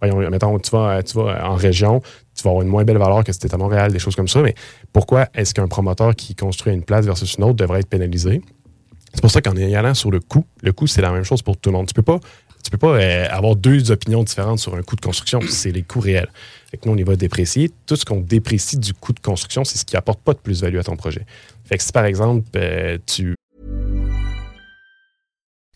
voyons, mettons, tu vas, tu vas en région, tu vas avoir une moins belle valeur que si tu étais à Montréal, des choses comme ça. Mais pourquoi est-ce qu'un promoteur qui construit une place versus une autre devrait être pénalisé? C'est pour ça qu'en y allant sur le coût, le coût, c'est la même chose pour tout le monde. Tu peux pas, tu peux pas euh, avoir deux opinions différentes sur un coût de construction. C'est les coûts réels. Fait que nous, on y va déprécier. Tout ce qu'on déprécie du coût de construction, c'est ce qui apporte pas de plus-value à ton projet. Fait que si, par exemple, euh, tu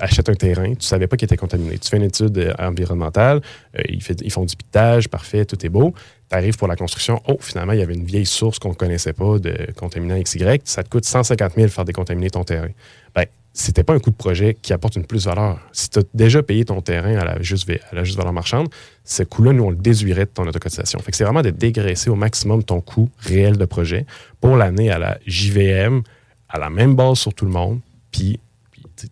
Achète un terrain, tu savais pas qu'il était contaminé. Tu fais une étude euh, environnementale, euh, ils, font du pitage, parfait, tout est beau. Tu arrives pour la construction, oh, finalement, il y avait une vieille source qu'on ne connaissait pas de contaminant XY. Ça te coûte 150 000 faire décontaminer ton terrain. Ben, c'était pas un coût de projet qui apporte une plus-valeur. Si tu as déjà payé ton terrain à la juste, à la juste valeur marchande, ce coût-là, nous, on le déduirait de ton autocotisation. Fait que c'est vraiment de dégraisser au maximum ton coût réel de projet pour l'année à la JVM, à la même base sur tout le monde, puis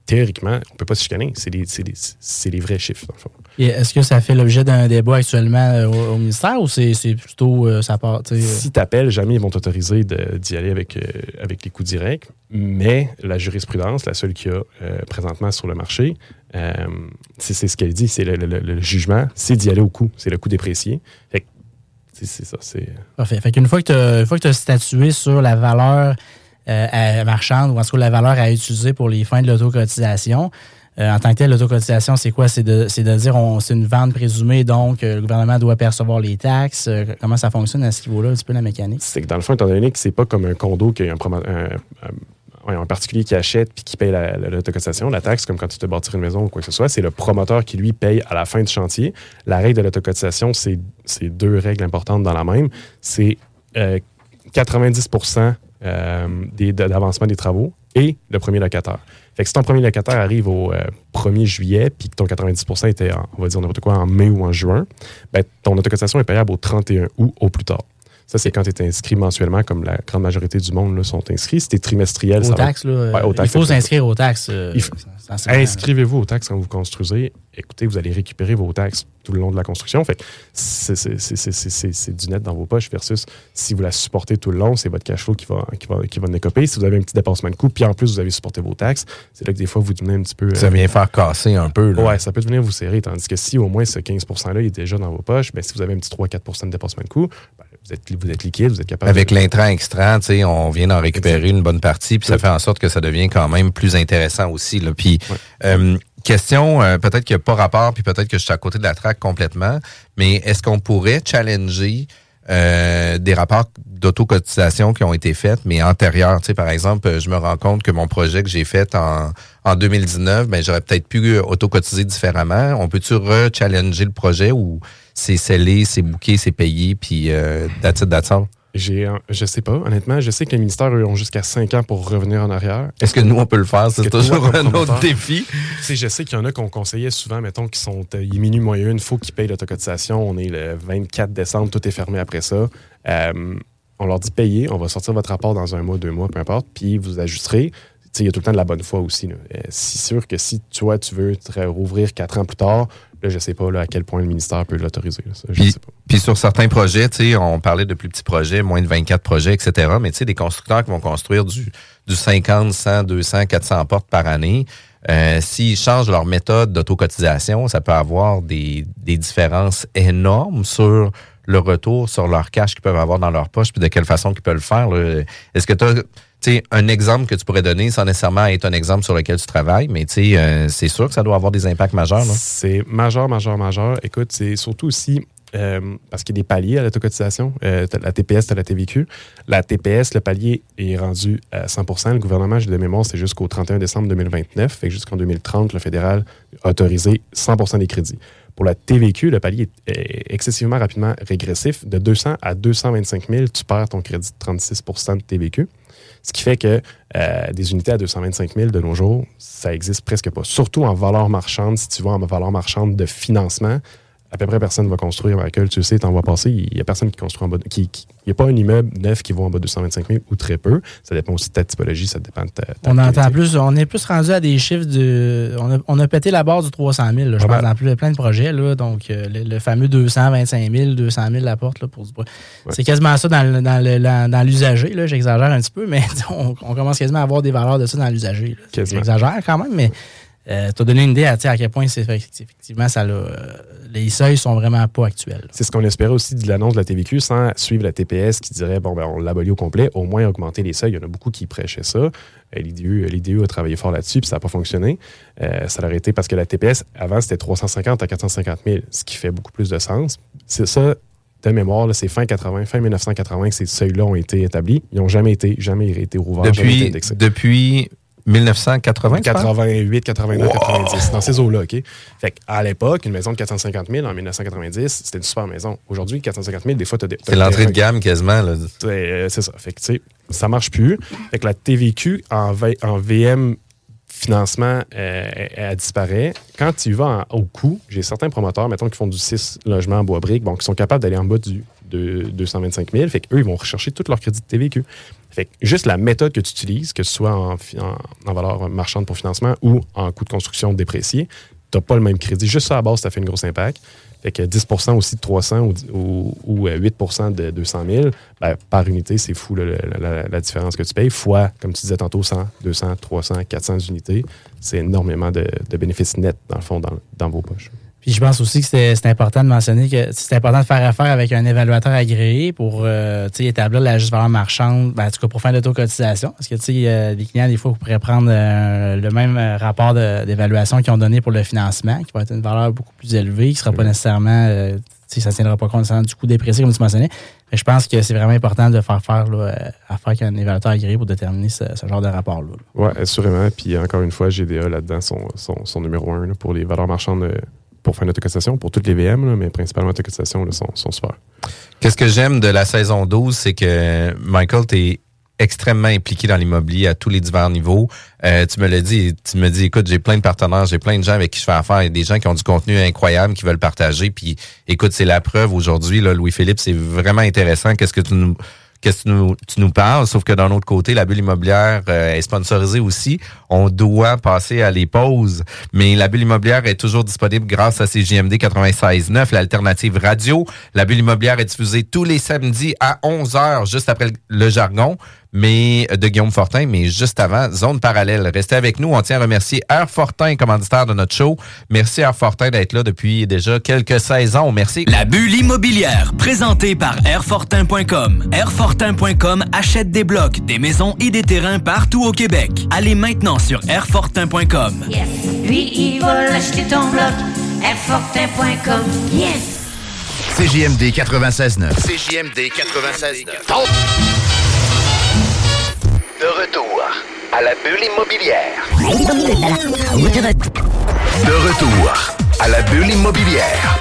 théoriquement, on ne peut pas se chicaner. C'est les, vrais chiffres, dans le fond. Est-ce que ça fait l'objet d'un débat actuellement euh, au, ministère ou c'est plutôt euh, ça part? Si tu appelles, jamais ils vont t'autoriser d'y aller avec, euh, avec les coûts directs. Mais la jurisprudence, la seule qu'il y a présentement sur le marché, c'est ce qu'elle dit, c'est le, jugement, c'est d'y aller au coût. C'est le coût déprécié. c'est ça. Parfait. Fait qu'une fois que tu as statué sur la valeur euh, marchande ou en tout la valeur à utiliser pour les fins de l'autocotisation. Euh, en tant que tel, l'autocotisation, c'est quoi? C'est de, dire on c'est une vente présumée, donc euh, le gouvernement doit percevoir les taxes. Euh, comment ça fonctionne à ce niveau-là, un petit peu la mécanique? C'est que dans le fond, étant donné que c'est pas comme un condo qu'il y a un, particulier qui achète puis qui paye la- la- l'autocotisation, la taxe, comme quand tu te bâtir une maison ou quoi que ce soit, c'est le promoteur qui lui paye à la fin du chantier. La règle de l'autocotisation, c'est c'est deux règles importantes dans la même. C'est euh, 90 euh, d'avancement des travaux et le premier locataire. Fait que si ton premier locataire arrive au euh, 1er juillet, puis que ton 90% était, en- on va dire n'importe quoi, en mai ou en juin, ben, ton autocotisation est payable au 31 août au plus tard. Ça, c'est quand tu es inscrit mensuellement, comme la grande majorité du monde là, sont inscrits. Si tu es trimestriel, ça va- taxes, là, euh, Ouais, aux il taxes, faut exactement. s'inscrire aux taxes. euh, Il faut-. Inscrivez-vous aux taxes quand vous construisez. Écoutez, vous allez récupérer vos taxes tout le long de la construction. Fait que c'est- c'est- c'est c'est- c'est- c'est- c'est du net dans vos poches versus si vous la supportez tout le long, c'est votre cash flow qui va, qui va, qui va décoper. Si vous avez un petit dépassement de coût, puis en plus vous avez supporté vos taxes, c'est là que des fois vous devenez un petit peu. Ça euh, vient faire casser un peu. Là. Ouais, ça peut venir vous serrer. Tandis que si au moins ce 15 %-là est déjà dans vos poches, ben, si vous avez un petit 3-4% de dépassement de coût, ben, vous, êtes, vous êtes liquide, vous êtes capable Avec de- l'intrant extra, tu sais, on vient d'en récupérer une bonne partie, puis ça fait en sorte que ça devient quand même plus intéressant aussi. Là. Puis, euh, question, euh, peut-être qu'il n'y a pas rapport, puis peut-être que je suis à côté de la traque complètement, mais est-ce qu'on pourrait challenger euh, des rapports d'autocotisation qui ont été faits, mais antérieurs? Tu sais, par exemple, je me rends compte que mon projet que j'ai fait en, en 2019, ben, j'aurais peut-être pu autocotiser différemment. On peut-tu re-challenger le projet ou c'est scellé, c'est booké, c'est payé, puis euh, that's it, that's all? J'ai, je sais pas, honnêtement. Je sais que les ministères, eux, ont jusqu'à 5 ans pour revenir en arrière. Est-ce que nous, on peut le faire? C'est toujours un autre défi. Je sais qu'il y en a qu'on conseillait souvent, mettons, qui sont. euh, il est minuit moins une, il faut qu'ils payent l'autocotisation. On est le 24 décembre, tout est fermé après ça. Euh, on leur dit payer, on va sortir votre rapport dans un mois, deux mois, peu importe, puis vous ajusterez. Il y a tout le temps de la bonne foi aussi. Euh, c'est sûr que si toi, tu veux te rouvrir quatre ans plus tard, là, je sais pas là, à quel point le ministère peut l'autoriser. Puis, puis sur certains projets, on parlait de plus petits projets, moins de 24 projets, etc. Mais des constructeurs qui vont construire du, du 50, 100, 200, 400 portes par année, euh, s'ils changent leur méthode d'autocotisation, ça peut avoir des, des différences énormes sur le retour sur leur cash qu'ils peuvent avoir dans leur poche, puis de quelle façon qu'ils peuvent le faire. Est-ce que tu as sais, un exemple que tu pourrais donner sans nécessairement être un exemple sur lequel tu travailles, mais euh, c'est sûr que ça doit avoir des impacts majeurs. C'est majeur, majeur, majeur. Écoute, c'est surtout aussi euh, parce qu'il y a des paliers à l'autocotisation. Euh, la TPS, tu as la TVQ. La TPS, le palier est rendu à 100% Le gouvernement, j'ai de mémoire, c'est jusqu'au 31 décembre 2029. Fait que jusqu'en 2030, le fédéral a autorisé 100% des crédits. Pour la TVQ, le palier est excessivement rapidement régressif. De 200 à 225 000, tu perds ton crédit de 36% de TVQ. Ce qui fait que euh, des unités à 225 000 de nos jours, ça existe presque pas. Surtout en valeur marchande, si tu vas en valeur marchande de financement, à peu près personne ne va construire. Michael, tu le sais, t'en vas passer. Il n'y a personne qui construit en bas. de- qui- qui- Il n'y a pas un immeuble neuf qui vaut en bas de 225 000 ou très peu. Ça dépend aussi de ta typologie, ça dépend de ta. ta On entend plus, on est plus rendu à des chiffres de. On a, on a pété la barre du 300 000, là, je Pas pense, mal. dans plein de projets. Là, donc, euh, le, le fameux 225 000, 200 000 la porte là, pour du C'est quasiment ça dans, dans, dans l'usager. là, J'exagère un petit peu, mais (laughs) on, on commence quasiment à avoir des valeurs de ça dans l'usager. J'exagère quand même, mais euh, tu as donné une idée à, à quel point c'est effectivement ça euh, les seuils sont vraiment pas actuels. C'est ce qu'on espérait aussi de l'annonce de la TVQ sans suivre la TPS qui dirait bon, ben, on l'abolit au complet, au moins augmenter les seuils. Il y en a beaucoup qui prêchaient ça. Euh, L'IDU, l'IDU a travaillé fort là-dessus, puis ça n'a pas fonctionné. Euh, ça l'a arrêté parce que la TPS, avant, c'était 350 à 450 000, ce qui fait beaucoup plus de sens. C'est ça, de mémoire, là, c'est fin 80, fin 1980 que ces seuils-là ont été établis. Ils n'ont jamais été, jamais été rouverts, jamais été indexés. depuis 1980, tu penses? 88, 89, 90, dans ces eaux-là, OK? Fait qu'à l'époque, une maison de 450 000 en 1990, c'était une super maison. Aujourd'hui, 450 000, des fois, tu as des. C'est l'entrée de gamme quasiment. Là. C'est euh, c'est ça. Fait que, tu sais, ça marche plus. Fait que la TVQ en, V- en VM financement, euh, elle, elle disparaît. Quand tu vas en- au coût, j'ai certains promoteurs, mettons, qui font du 6 logements en bois briques, bon, qui sont capables d'aller en bas du de 225 000. Fait qu'eux, ils vont rechercher tout leur crédit de TVQ. Juste la méthode que tu utilises, que ce soit en, en- valeur marchande pour financement ou en coût de construction déprécié, tu n'as pas le même crédit. Juste ça à base, ça fait une grosse impact. Fait que 10% aussi de 300 ou, ou- ou, euh, 8% de 200 000, ben, par unité, c'est fou la, différence que tu payes. Fois, comme tu disais tantôt, 100, 200, 300, 400 unités, c'est énormément de, de bénéfices nets, dans le fond, dans vos poches. Puis je pense aussi que c'est important de mentionner que c'est important de faire affaire avec un évaluateur agréé pour euh, établir la juste valeur marchande, ben, en tout cas pour faire l'autocotisation. Parce que euh, les clients, des fois, vous pourrez prendre euh, le même rapport d'évaluation qu'ils ont donné pour le financement, qui va être une valeur beaucoup plus élevée, qui ne sera pas nécessairement, sais, ça ne tiendra pas compte du coût déprécié, comme tu mentionnais. Mais je pense que c'est vraiment important de faire faire là, euh, affaire avec un évaluateur agréé pour déterminer ce, ce genre de rapport-là. là. Oui, assurément. Puis encore une fois, GDA là-dedans, son, son, son numéro un là, pour les valeurs marchandes pour faire une autocotisation, pour toutes les VM, mais principalement autocotisation, là, sont, sont super. Qu'est-ce que j'aime de la saison 12, c'est que Michael, t'es extrêmement impliqué dans l'immobilier à tous les divers niveaux. Euh, tu me l'as dit, tu me dis, écoute, j'ai plein de partenaires, j'ai plein de gens avec qui je fais affaire, des gens qui ont du contenu incroyable, qui veulent partager. Puis, écoute, c'est la preuve aujourd'hui, Louis-Philippe, c'est vraiment intéressant. Qu'est-ce que tu nous que tu nous, parles? Sauf que d'un autre côté, la bulle immobilière euh, est sponsorisée aussi. On doit passer à les pauses. Mais la bulle immobilière est toujours disponible grâce à CJMD 96.9, l'alternative radio. La bulle immobilière est diffusée tous les samedis à 11h, juste après le jargon mais de Guillaume Fortin, mais juste avant, zone parallèle. Restez avec nous. On tient à remercier Air Fortin, commanditaire de notre show. Merci Air Fortin d'être là depuis déjà quelques saisons. Merci. La bulle immobilière, présentée par Airfortin.com. Airfortin.com achète des blocs, des maisons et des terrains partout au Québec. Allez maintenant sur Airfortin.com. Yes. Lui, il va l'acheter ton bloc. Airfortin.com. Yes. CJMD 96.9. CJMD 96.9. De retour à la bulle immobilière. De retour à la bulle immobilière.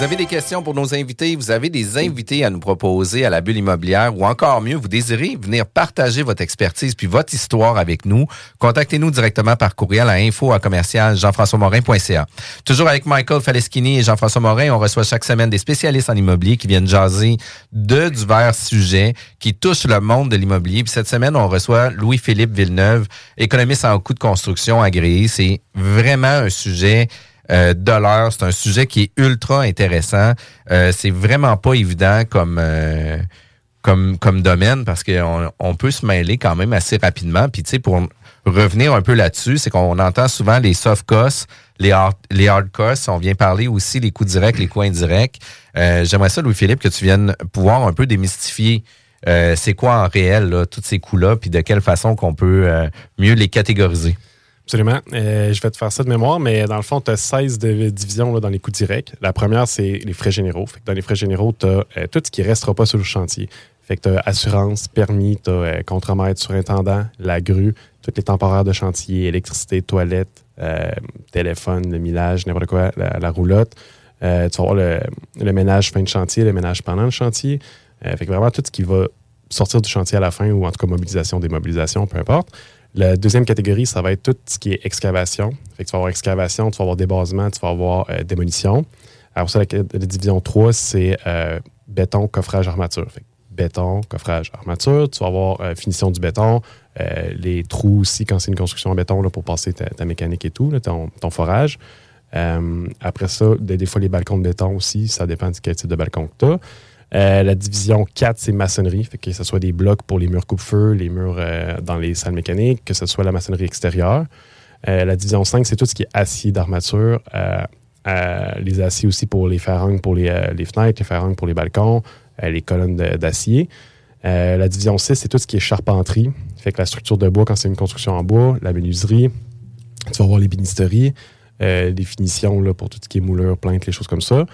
Vous avez des questions pour nos invités, vous avez des invités à nous proposer à la bulle immobilière ou encore mieux, vous désirez venir partager votre expertise puis votre histoire avec nous, contactez-nous directement par courriel à info à commercial jean-françois-morin.ca. Toujours avec Michael Faleschini et Jean-François Morin, on reçoit chaque semaine des spécialistes en immobilier qui viennent jaser de divers sujets qui touchent le monde de l'immobilier. Puis cette semaine, on reçoit Louis-Philippe Villeneuve, économiste en coûts de construction agréé. C'est vraiment un sujet euh. C'est un sujet qui est ultra intéressant. Euh, c'est vraiment pas évident comme euh, comme comme domaine parce qu'on on peut se mêler quand même assez rapidement. Puis tu sais pour revenir un peu là-dessus, c'est qu'on entend souvent les soft costs, les hard, les hard costs. On vient parler aussi les coûts directs, les coûts indirects. J'aimerais ça, Louis-Philippe, que tu viennes pouvoir un peu démystifier. c'est quoi en réel là, tous ces coûts-là, puis de quelle façon qu'on peut mieux les catégoriser. Absolument. Euh, je vais te faire ça de mémoire, mais dans le fond, tu as 16 de- divisions là, dans les coûts directs. La première, c'est les frais généraux. Dans les frais généraux, tu as tout ce qui ne restera pas sur le chantier. Fait que tu as assurance, permis, tu as contremaître, surintendant, la grue, tous les temporaires de chantier, électricité, toilette, euh, téléphone, le millage, n'importe quoi, la, roulotte. Euh, tu vas avoir le, ménage fin de chantier, le ménage pendant le chantier. Euh, fait que vraiment tout ce qui va sortir du chantier à la fin ou en tout cas mobilisation, démobilisation, peu importe. La deuxième catégorie, ça va être tout ce qui est excavation. Fait que tu vas avoir excavation, tu vas avoir débasement, tu vas avoir euh, démolition. Alors ça, la, division 3, c'est euh, béton, coffrage, armature. Béton, coffrage, armature. Tu vas avoir euh, finition du béton, les trous aussi quand c'est une construction en béton là, pour passer ta, mécanique et tout, ton, forage. Après ça, des, des fois les balcons de béton aussi, ça dépend du quel type de balcon que tu as. Euh, la division 4, c'est maçonnerie, fait que ce soit des blocs pour les murs coupe-feu, les murs euh, dans les salles mécaniques, que ce soit la maçonnerie extérieure. Euh, la division 5, c'est tout ce qui est acier d'armature, les aciers aussi pour les ferrangles pour les, les fenêtres, les ferrangles pour les balcons, les colonnes d'acier. La division 6, c'est tout ce qui est charpenterie, fait que la structure de bois quand c'est une construction en bois, la menuiserie, tu vas avoir les bénisteries, euh, des finitions là, pour tout ce qui est moulure, plainte, les choses comme ça.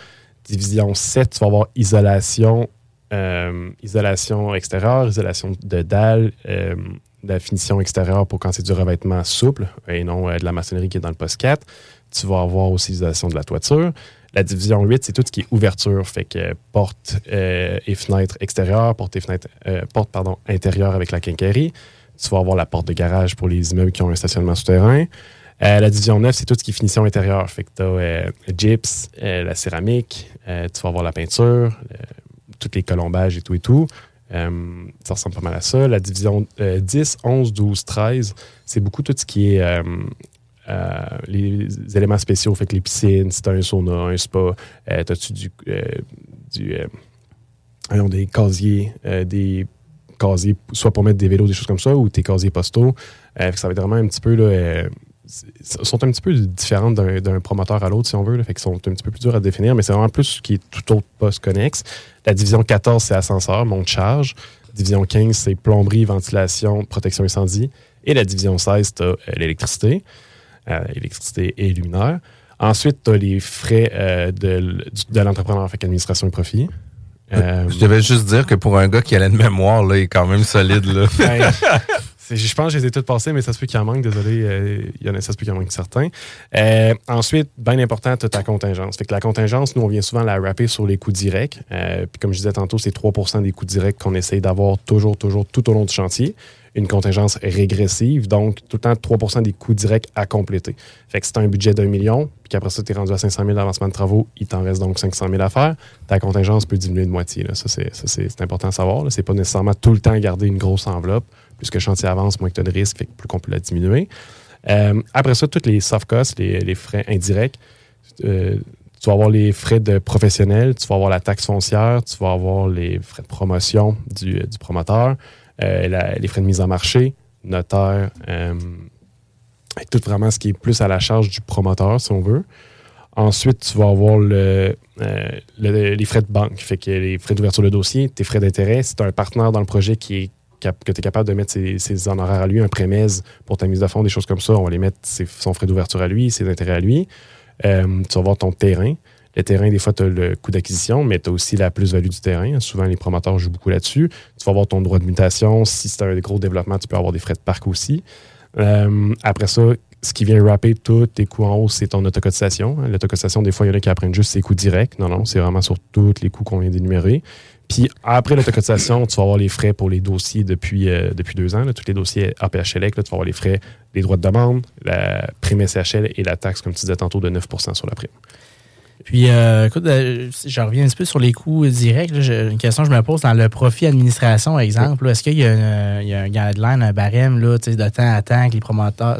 Division 7, tu vas avoir isolation, euh, isolation extérieure, isolation de euh, de la finition extérieure pour quand c'est du revêtement souple et non euh, de la maçonnerie qui est dans le poste 4. Tu vas avoir aussi l'isolation de la toiture. La division 8, c'est tout ce qui est ouverture, fait que euh, porte euh, et fenêtres extérieures, porte et fenêtres, euh, porte pardon, intérieure avec la quincaillerie. Tu vas avoir la porte de garage pour les immeubles qui ont un stationnement souterrain. Euh, la division 9, c'est tout ce qui est finition intérieure. Fait que tu as le gyps, euh, la céramique, euh, tu vas avoir la peinture, euh, tous les colombages et tout et tout. Euh, ça ressemble pas mal à ça. La division euh, 10, 11, 12, 13, c'est beaucoup tout ce qui est euh, euh, les éléments spéciaux. Fait que les piscines, si tu un sauna, un spa, euh, as-tu du, euh, du euh, des casiers, euh, des casiers, soit pour mettre des vélos, des choses comme ça, ou tes casiers postaux. Euh, ça va être vraiment un petit peu là, euh, sont un petit peu différentes d'un promoteur à l'autre, si on veut. Là, fait qu'ils sont un petit peu plus durs à définir, mais c'est vraiment plus ce qui est tout autre poste connexe. La division 14, c'est ascenseur, monte charge. Division 15, c'est plomberie, ventilation, protection incendie. Et la division 16, tu as l'électricité, euh, électricité et luminaire. Ensuite, tu as les frais euh, de, l'entrepreneur, fait qu'administration et profit. Euh, Je devais juste dire que pour un gars qui a la mémoire, là, il est quand même solide. Là. (laughs) Je pense que je les ai toutes passées, mais ça se peut qu'il en manque, désolé. euh, il y en a, ça se peut qu'il en manque certains. Euh, ensuite, bien important, tu ta contingence. Fait que la contingence, nous, on vient souvent la rapper sur les coûts directs. Euh, puis comme je disais tantôt, c'est 3% des coûts directs qu'on essaye d'avoir toujours, toujours, tout au long du chantier. Une contingence régressive, donc tout le temps 3% des coûts directs à compléter. Fait que si tu un budget d'un million, puis qu'après ça, tu es rendu à 500 000 d'avancement de travaux, il t'en reste donc 500 000 à faire, ta contingence peut diminuer de moitié. Ça, c'est important à savoir. là. C'est pas nécessairement tout le temps garder une grosse enveloppe. Plus que le chantier avance, moins que tu as de risques, fait que plus qu'on peut la diminuer. Euh, après ça, tous les soft costs, les, frais indirects, euh, tu vas avoir les frais de professionnel, tu vas avoir la taxe foncière, tu vas avoir les frais de promotion du, promoteur, euh, la- les frais de mise en marché, notaire, tout vraiment ce qui est plus à la charge du promoteur, si on veut. Ensuite, tu vas avoir le, le- les frais de banque, fait que les frais d'ouverture de dossier, tes frais d'intérêt. Si tu as un partenaire dans le projet qui est que tu es capable de mettre ses, honoraires à lui, un prémèse pour ta mise de fonds, des choses comme ça, on va les mettre ses- son frais d'ouverture à lui, ses intérêts à lui. Euh, tu vas voir ton terrain. Le terrain, des fois, tu as le coût d'acquisition, mais tu as aussi la plus-value du terrain. Souvent, les promoteurs jouent beaucoup là-dessus. Tu vas avoir ton droit de mutation. Si c'est un gros développement, tu peux avoir des frais de parc aussi. Euh, après ça, ce qui vient rapper tous tes coûts en hausse, c'est ton autocotisation. L'autocotisation, des fois, il y en a qui apprennent juste ses coûts directs. Non, non, c'est vraiment sur tous les coûts qu'on vient d'énumérer. Puis après l'autocotisation, tu vas avoir les frais pour les dossiers depuis, euh, deux ans. tous les dossiers APHLEC, tu vas avoir les frais, les droits de demande, la prime SHL et la taxe, comme tu disais tantôt, de 9% sur la prime. Puis, euh, écoute, euh, je reviens un petit peu sur les coûts directs. là, une question que je me pose dans le profit administration, exemple. Est-ce qu'il y, a une- il y a un guideline, un barème là, de temps à temps que les promoteurs.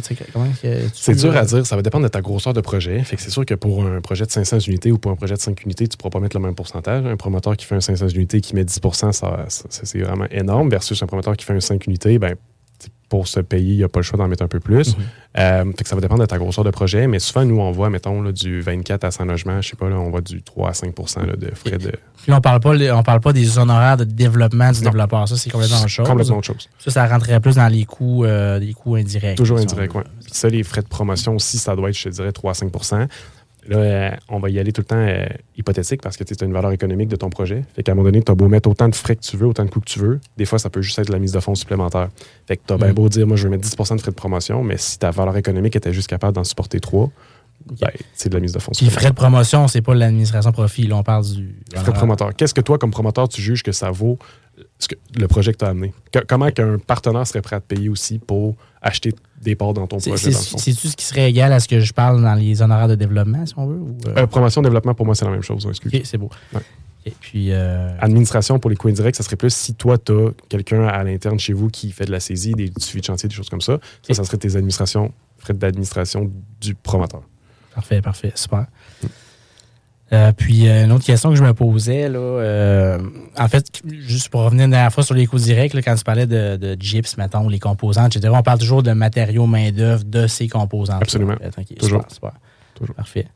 C'est dur à dire, ça va dépendre de ta grosseur de projet. Fait que c'est sûr que pour un projet de 500 unités ou pour un projet de 5 unités, tu ne pourras pas mettre le même pourcentage. Un promoteur qui fait un 500 unités qui met 10 ça, ça- c'est vraiment énorme, versus un promoteur qui fait un 5 unités, ben, pour se payer, il n'y a pas le choix d'en mettre un peu plus. Euh, fait que ça va dépendre de ta grosseur de projet, mais souvent, nous, on voit, mettons, là, du 24 à 100 logements, je sais pas, là, on voit du 3 à 5 là, de frais de. Puis là, on parle pas, on parle pas des honoraires de développement du Non. développeur. Ça, c'est complètement autre chose. Complètement autre chose. Ça, ça rentrerait plus dans les coûts, euh, les coûts indirects. Toujours si on indirect, veut. oui. Puis ça, les frais de promotion aussi, ça doit être, je te dirais, 3 à 5 Là, euh, on va y aller tout le temps euh, hypothétique parce que tu as une valeur économique de ton projet. Fait qu'à un moment donné, tu as beau mettre autant de frais que tu veux, autant de coûts que tu veux. Des fois, ça peut juste être de la mise de fonds supplémentaire. Fait que tu as bien Mm. beau dire, moi, je vais mettre 10% de frais de promotion, mais si ta valeur économique était juste capable d'en supporter 3, ben, c'est de la mise de fonds Puis frais de promotion, c'est pas l'administration profit. Là, on parle du. Frais de promoteur. Qu'est-ce que toi, comme promoteur, tu juges que ça vaut ce que- le projet que tu as amené? Que- comment qu'un partenaire serait prêt à te payer aussi pour acheter des parts dans ton projet? dans le c'est- fond? C'est-tu ce qui serait égal à ce que je parle dans les honoraires de développement, si on veut? ou, euh? Euh, promotion, développement, pour moi, c'est la même chose. excuse. Ok, c'est beau. Ouais. Et puis. euh, Administration pour les coûts indirects, ça serait plus si toi, tu as quelqu'un à l'interne chez vous qui fait de la saisie, des du suivi de chantier, des choses comme ça. Ça, ça serait tes administrations, frais d'administration du promoteur. Parfait, parfait, super. Euh, puis, euh, une autre question que je me posais, là, euh, en fait, juste pour revenir une dernière fois sur les coûts directs, là, quand tu parlais de, de gyps, mettons, les composants, etc., on parle toujours de matériaux, main-d'œuvre, de ces composants. Absolument. Toujours. Super, super. Parfait.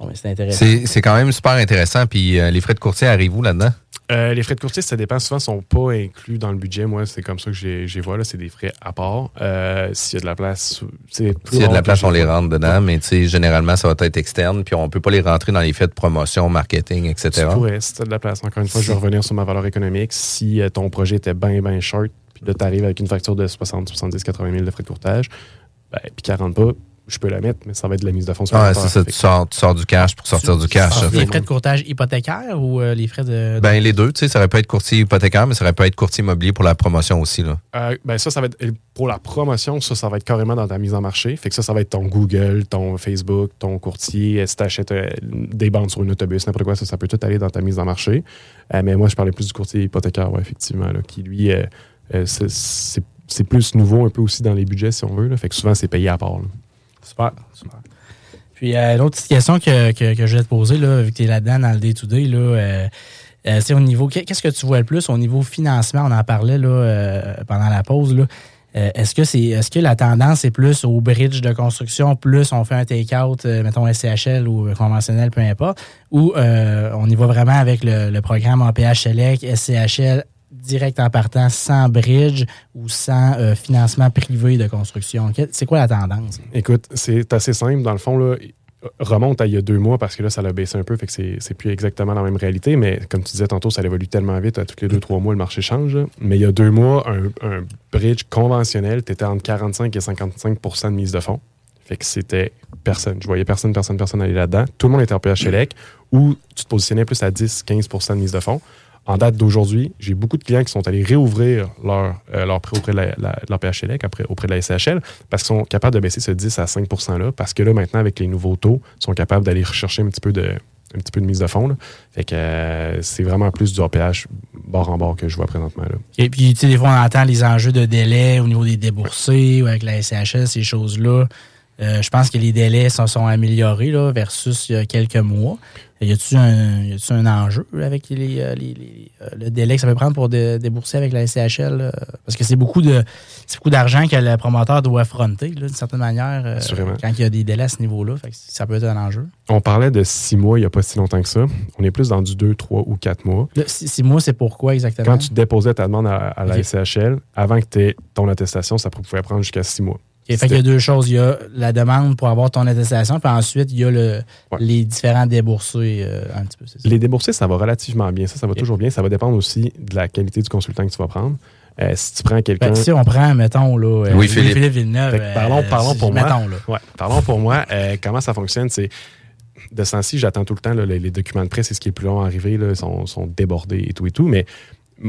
Bon, ben, c'est intéressant. C'est c'est quand même super intéressant. Puis euh, les frais de courtier arrivent où là-dedans? Euh, les frais de courtier, ça dépend. Souvent, ne sont pas inclus dans le budget. Moi, c'est comme ça que je les- je les vois. C'est des frais à part. Euh, S'il y a de la place, S'il y a de la place, on les rentre dedans, mais tu sais, généralement, ça va être externe, puis on peut pas les rentrer dans les frais de promotion, marketing, etc. Tu pourrais, si tu as de la place. Encore une fois, je vais revenir sur ma valeur économique. Si euh, ton projet était bien, bien short, puis là, tu arrives avec une facture de 60, 70, 80 000 de frais de courtage, ben, puis qu'elle rentre pas, je peux la mettre, mais ça va être de la mise de fonds Ah, c'est ça, tu sors, tu sors du cash pour sortir du cash. ça. les frais de courtage hypothécaire ou euh, les frais de. de- Ben, les deux, tu sais, ça aurait pu être courtier hypothécaire, mais ça aurait pu être courtier immobilier pour la promotion aussi, là. Euh, ben ça, ça va être pour la promotion, ça, ça va être carrément dans ta mise en marché. Fait que ça, ça va être ton Google, ton Facebook, ton courtier. Si tu achètes des bandes sur un autobus, n'importe quoi, ça, ça peut tout aller dans ta mise en marché. Euh, mais moi, je parlais plus du courtier hypothécaire, ouais, effectivement, là, qui lui, euh, euh, c'est- plus nouveau un peu aussi dans les budgets, si on veut. Là. Fait que souvent, c'est payé à part. là. Super. Puis, euh, l'autre petite question que, que, que je vais te poser, là, vu que tu es là-dedans dans le day-to-day, euh, euh, c'est au niveau. qu'est- Qu'est-ce que tu vois le plus au niveau financement? On en parlait là, euh, pendant la pause. Euh, est-ce que est-ce que la tendance est plus au bridge de construction, plus on fait un take-out, euh, mettons SCHL ou conventionnel, peu importe, ou euh, on y va vraiment avec le, programme Select, SCHL direct en partant sans bridge ou sans euh, financement privé de construction? C'est quoi la tendance? Écoute, c'est assez simple. Dans le fond, là, remonte à il y a deux mois parce que là, ça l'a baissé un peu, c'est plus exactement la même réalité. Mais comme tu disais tantôt, ça évolue tellement vite. À tous les deux, trois mois, le marché change. Mais il y a deux mois, un, un bridge conventionnel, tu étais entre 45 et 55% de mise de fonds. Fait que c'était personne. Je voyais personne, personne, personne aller là-dedans. Tout le monde était en PHLEC ou tu te positionnais plus à 10, 15% de mise de fonds. En date d'aujourd'hui, j'ai beaucoup de clients qui sont allés réouvrir leur, euh, prêt auprès de, la, la- après, auprès de la SCHL, parce qu'ils sont capables de baisser ce 10 à 5 %-là, parce que là, maintenant, avec les nouveaux taux, ils sont capables d'aller rechercher un petit peu de, un petit peu mise de fonds. là. Fait que euh, c'est vraiment plus du APH bord en bord que je vois présentement. Là. Et puis, tu sais, des fois, on entend les enjeux de délai au niveau des déboursés ou avec la SCHL, ces choses-là. Euh, je pense que les délais se sont améliorés là, versus il y a quelques mois. Y a-t-il un, y un enjeu avec les, euh, les- les- euh, le délai que ça peut prendre pour dé- débourser avec la SCHL? euh, Parce que c'est beaucoup de beaucoup d'argent que le promoteur doit affronter, d'une certaine manière, Assurément. quand il y a des délais à ce niveau-là. Ça peut être un enjeu. On parlait de six mois il n'y a pas si longtemps que ça. On est plus dans du 2, 3 ou 4 mois. Six, six mois, c'est pourquoi exactement? Quand tu déposais ta demande à, à la. SCHL, avant que tu aies ton attestation, ça pouvait prendre jusqu'à 6 mois. Fait qu'il y a deux choses. Il y a la demande pour avoir ton attestation, puis ensuite, il y a le, les différents déboursés euh, un petit peu. ça. Les déboursés, ça va relativement bien. Ça, ça va toujours bien. Ça va dépendre aussi de la qualité du consultant que tu vas prendre. Euh, si tu prends quelqu'un. Si on prend, mettons, là, euh, Louis-Philippe. Villeneuve. Fait que parlons, euh, parlons pour moi. mettons, là. Ouais, parlons pour moi. Comment ça fonctionne? C'est de ce j'attends tout le temps là, les, les documents de presse, c'est ce qui est le plus long à arriver, là, sont, sont débordés et tout et tout. Mais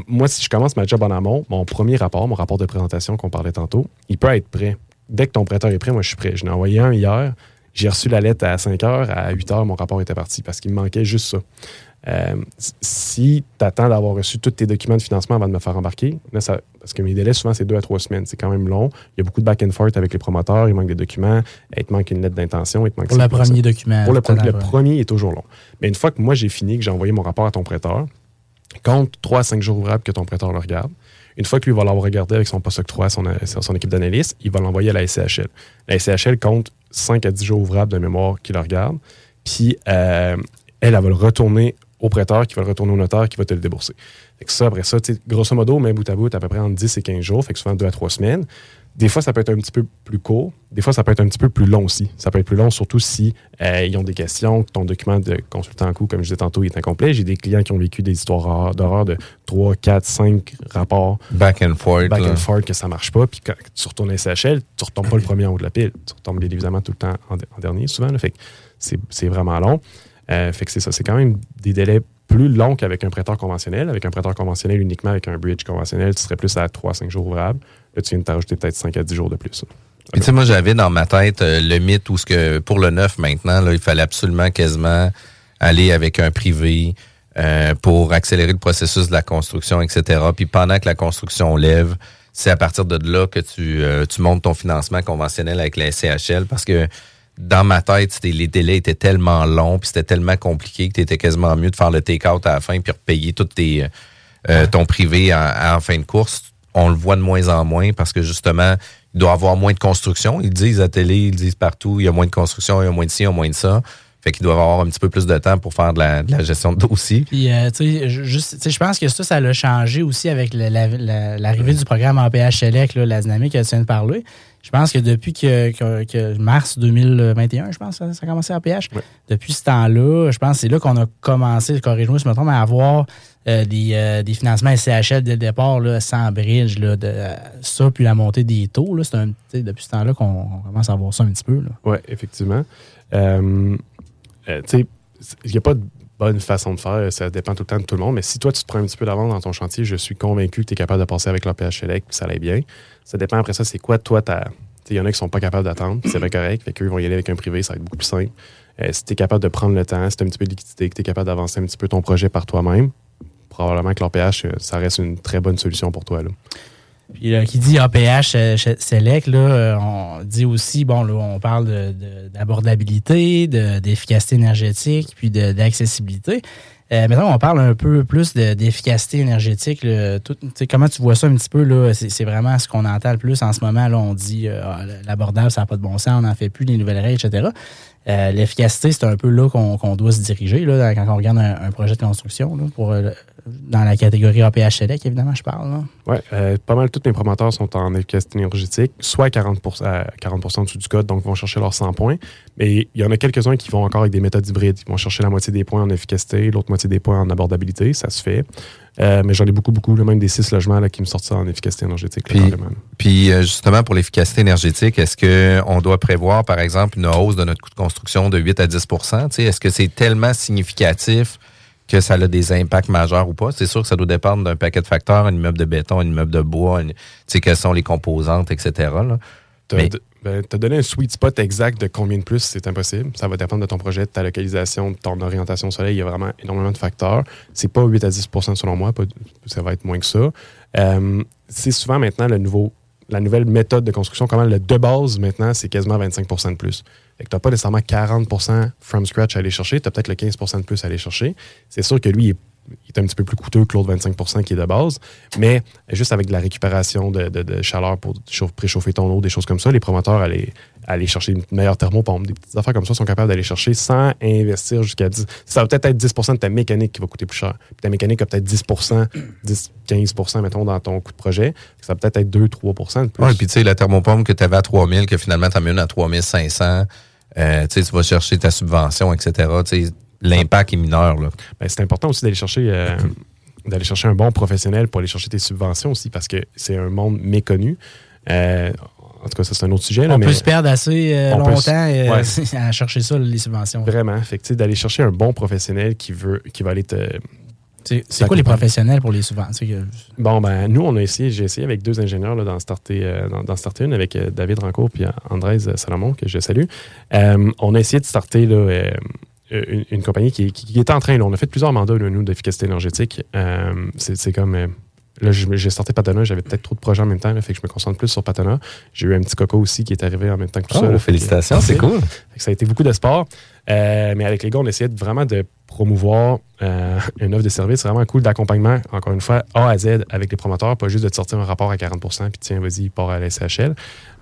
moi, si je commence ma job en amont, mon premier rapport, mon rapport de présentation qu'on parlait tantôt, il peut être prêt. Dès que ton prêteur est prêt, moi, je suis prêt. Je l'ai envoyé un hier. J'ai reçu la lettre à 5 heures. À 8 heures, mon rapport était parti parce qu'il me manquait juste ça. Euh, si tu attends d'avoir reçu tous tes documents de financement avant de me faire embarquer, là, ça- parce que mes délais, souvent, c'est deux à trois semaines. C'est quand même long. Il y a beaucoup de back and forth avec les promoteurs. Il manque des documents. Il te manque une lettre d'intention. Il te manque Pour le premier document. Pour le, tout à pre- le premier est toujours long. Mais une fois que moi, j'ai fini, que j'ai envoyé mon rapport à ton prêteur, compte 3 à 5 jours ouvrables que ton prêteur le regarde. Une fois que lui va l'avoir regardé avec son post-octroi, son, son, son équipe d'analyste, il va l'envoyer à la SCHL. La SCHL compte 5 à 10 jours ouvrables de mémoire qui le regarde. Puis, euh, elle, elle va le retourner au prêteur, qui va le retourner au notaire, qui va te le débourser. Fait ça, après ça, grosso modo, même bout à bout, à peu près entre 10 et 15 jours, fait souvent 2 à 3 semaines. Des fois, ça peut être un petit peu plus court. Des fois, ça peut être un petit peu plus long aussi. Ça peut être plus long, surtout si euh, ils ont des questions, que ton document de consultant en coût, comme je disais tantôt, il est incomplet. J'ai des clients qui ont vécu des histoires d'horreur- de 3, 4, 5 rapports. Back and forth. Back là. and forth que ça marche pas. Puis quand tu retournes à SHL, tu retombes pas le premier en haut de la pile. Tu retombes bien évidemment tout le temps en, en dernier, souvent. là. fait que c'est c'est vraiment long. Euh, fait que c'est ça. C'est quand même des délais plus longs qu'avec un prêteur conventionnel. Avec un prêteur conventionnel uniquement avec un bridge conventionnel, tu serais plus à 3-5 jours ouvrables. Tu viens de t'ajouter peut-être 5 à 10 jours de plus. Tu sais, moi, j'avais dans ma tête euh, le mythe où ce que pour le neuf maintenant, il fallait absolument quasiment aller avec un privé euh, pour accélérer le processus de la construction, etc. Puis pendant que la construction lève, c'est à partir de là que tu, euh, montes ton financement conventionnel avec la SCHL parce que dans ma tête, les délais étaient tellement longs puis c'était tellement compliqué que tu étais quasiment mieux de faire le take-out à la fin puis repayer tout ton privé en fin de course. On le voit de moins en moins parce que justement, il doit y avoir moins de construction. Ils disent à la télé, ils disent partout, il y a moins de construction, il y a moins de ci, il y a moins de ça. Fait qu'ils doivent avoir un petit peu plus de temps pour faire de la, de la gestion de dossier. Puis, euh, tu sais, je- pense que ça, ça l'a changé aussi avec le- la- la- l'arrivée du programme Select, là, la dynamique que tu viens de parler. Je pense que depuis que, que- que mars 2021, je pense, ça, ça a commencé APH. Depuis ce temps-là, je pense que c'est là qu'on a commencé, corrige-moi si je me trompe, à avoir euh, des, euh, des financements SCHL dès le départ, là, sans bridge, là, de, ça, puis la montée des taux. Là, c'est depuis ce temps-là qu'on on commence à voir ça un petit peu. Oui, effectivement. Euh, tu sais, il n'y a pas de bonne façon de faire, ça dépend tout le temps de tout le monde, mais si toi, tu te prends un petit peu d'avance dans ton chantier, je suis convaincu que tu es capable de passer avec l'APH Select, puis ça allait bien. Ça dépend après ça, c'est quoi, toi, ta. Il y en a qui sont pas capables d'attendre, c'est bien correct, fait qu'eux vont y aller avec un privé, ça va être beaucoup plus simple. Euh, si tu es capable de prendre le temps, si tu as un petit peu de liquidité, que tu es capable d'avancer un petit peu ton projet par toi-même, probablement que l'APH, euh, ça reste une très bonne solution pour toi. Là. Puis là, qui dit APH euh, Select, là, euh, on dit aussi, bon, là, on parle d'abordabilité, de, d'efficacité énergétique, puis d'accessibilité. Euh, maintenant, on parle un peu plus de- d'efficacité énergétique. Tout- comment tu vois ça un petit peu? là C'est vraiment ce qu'on entend le plus en ce moment. Là, on dit euh, Ah, l'abordable, ça n'a pas de bon sens, on n'en fait plus, les nouvelles règles, etc. Euh, L'efficacité, c'est un peu là qu'on doit se diriger là, quand on regarde un, projet de construction. pour, euh, dans la catégorie APH Select, évidemment, je parle. Oui, pas mal tous mes promoteurs sont en efficacité énergétique, soit à 40, à 40 en dessous du code, donc vont chercher leurs 100 points. Mais il y en a quelques-uns qui vont encore avec des méthodes hybrides. Ils vont chercher la moitié des points en efficacité, l'autre moitié des points en abordabilité, ça se fait. Euh, mais j'en ai beaucoup, beaucoup, là, même des six logements là, qui me sortent ça en efficacité énergétique. Puis, puis, euh, justement, pour l'efficacité énergétique, est-ce qu'on doit prévoir, par exemple, une hausse de notre coût de construction de 8 à 10 Tu sais, Est-ce que c'est tellement significatif que ça a des impacts majeurs ou pas? C'est sûr que ça doit dépendre d'un paquet de facteurs, un immeuble de béton, un immeuble de bois, une- quelles sont les composantes, etc. là. Mais- ben, t'as donné un sweet spot exact de combien de plus, c'est impossible. Ça va dépendre de ton projet, de ta localisation, de ton orientation au soleil. Il y a vraiment énormément de facteurs. C'est pas 8 à 10% selon moi, ça va être moins que ça. Euh, c'est souvent maintenant nouveau, la nouvelle méthode de construction. Comment le de base maintenant, c'est quasiment 25% de plus. Fait que t'as pas nécessairement 40% from scratch à aller chercher, tu as peut-être le 15% de plus à aller chercher. C'est sûr que lui, il est il est un petit peu plus coûteux que l'autre 25% qui est de base, mais juste avec de la récupération de, chaleur pour chauffe- préchauffer ton eau, des choses comme ça, les promoteurs allaient aller chercher une meilleure thermopompe, des petites affaires comme ça sont capables d'aller chercher sans investir jusqu'à 10. Ça va peut-être être 10% de ta mécanique qui va coûter plus cher. Puis ta mécanique a peut-être 10% 10, 15 mettons, dans ton coût de projet. Ça va peut-être être 2-3 de plus. Oui, puis tu sais, la thermopompe que tu avais à 3000, que finalement tu as mis une à 3500, euh, tu vas chercher ta subvention, etc. l'impact est mineur. Là. Ben, c'est important aussi d'aller chercher, euh, (clears throat) d'aller chercher un bon professionnel pour aller chercher tes subventions aussi parce que c'est un monde méconnu. Euh, en tout cas, ça, c'est un autre sujet. là, On mais peut se perdre assez euh, peut longtemps euh, ouais. (laughs) à chercher ça, les subventions. Vraiment. Fait que, d'aller chercher un bon professionnel qui veut, qui va aller te. C'est c'est quoi les professionnels pour les subventions? Bon, ben, nous, on a essayé, j'ai essayé avec deux ingénieurs là, dans Starter, euh, dans, dans Starter Une, avec euh, David Rancourt et Andrés Salomon, que je salue. Euh, on a essayé de starter là, euh, une, une compagnie qui, qui, qui est en train, là, on a fait plusieurs mandats, là, nous, d'efficacité énergétique. Euh, c'est comme. euh, Là, j'ai starté Patana, j'avais peut-être trop de projets en même temps, là, fait que je me concentre plus sur Patana. J'ai eu un petit coco aussi qui est arrivé en même temps que tout Oh, ça. là, félicitations, c'est cool. Ça a été beaucoup de sport. Euh, mais avec les gars, on essayait vraiment de promouvoir euh, une offre de service vraiment cool d'accompagnement, encore une fois, A à Z avec les promoteurs, pas juste de sortir un rapport à 40% puis tiens, vas-y, part à la SHL.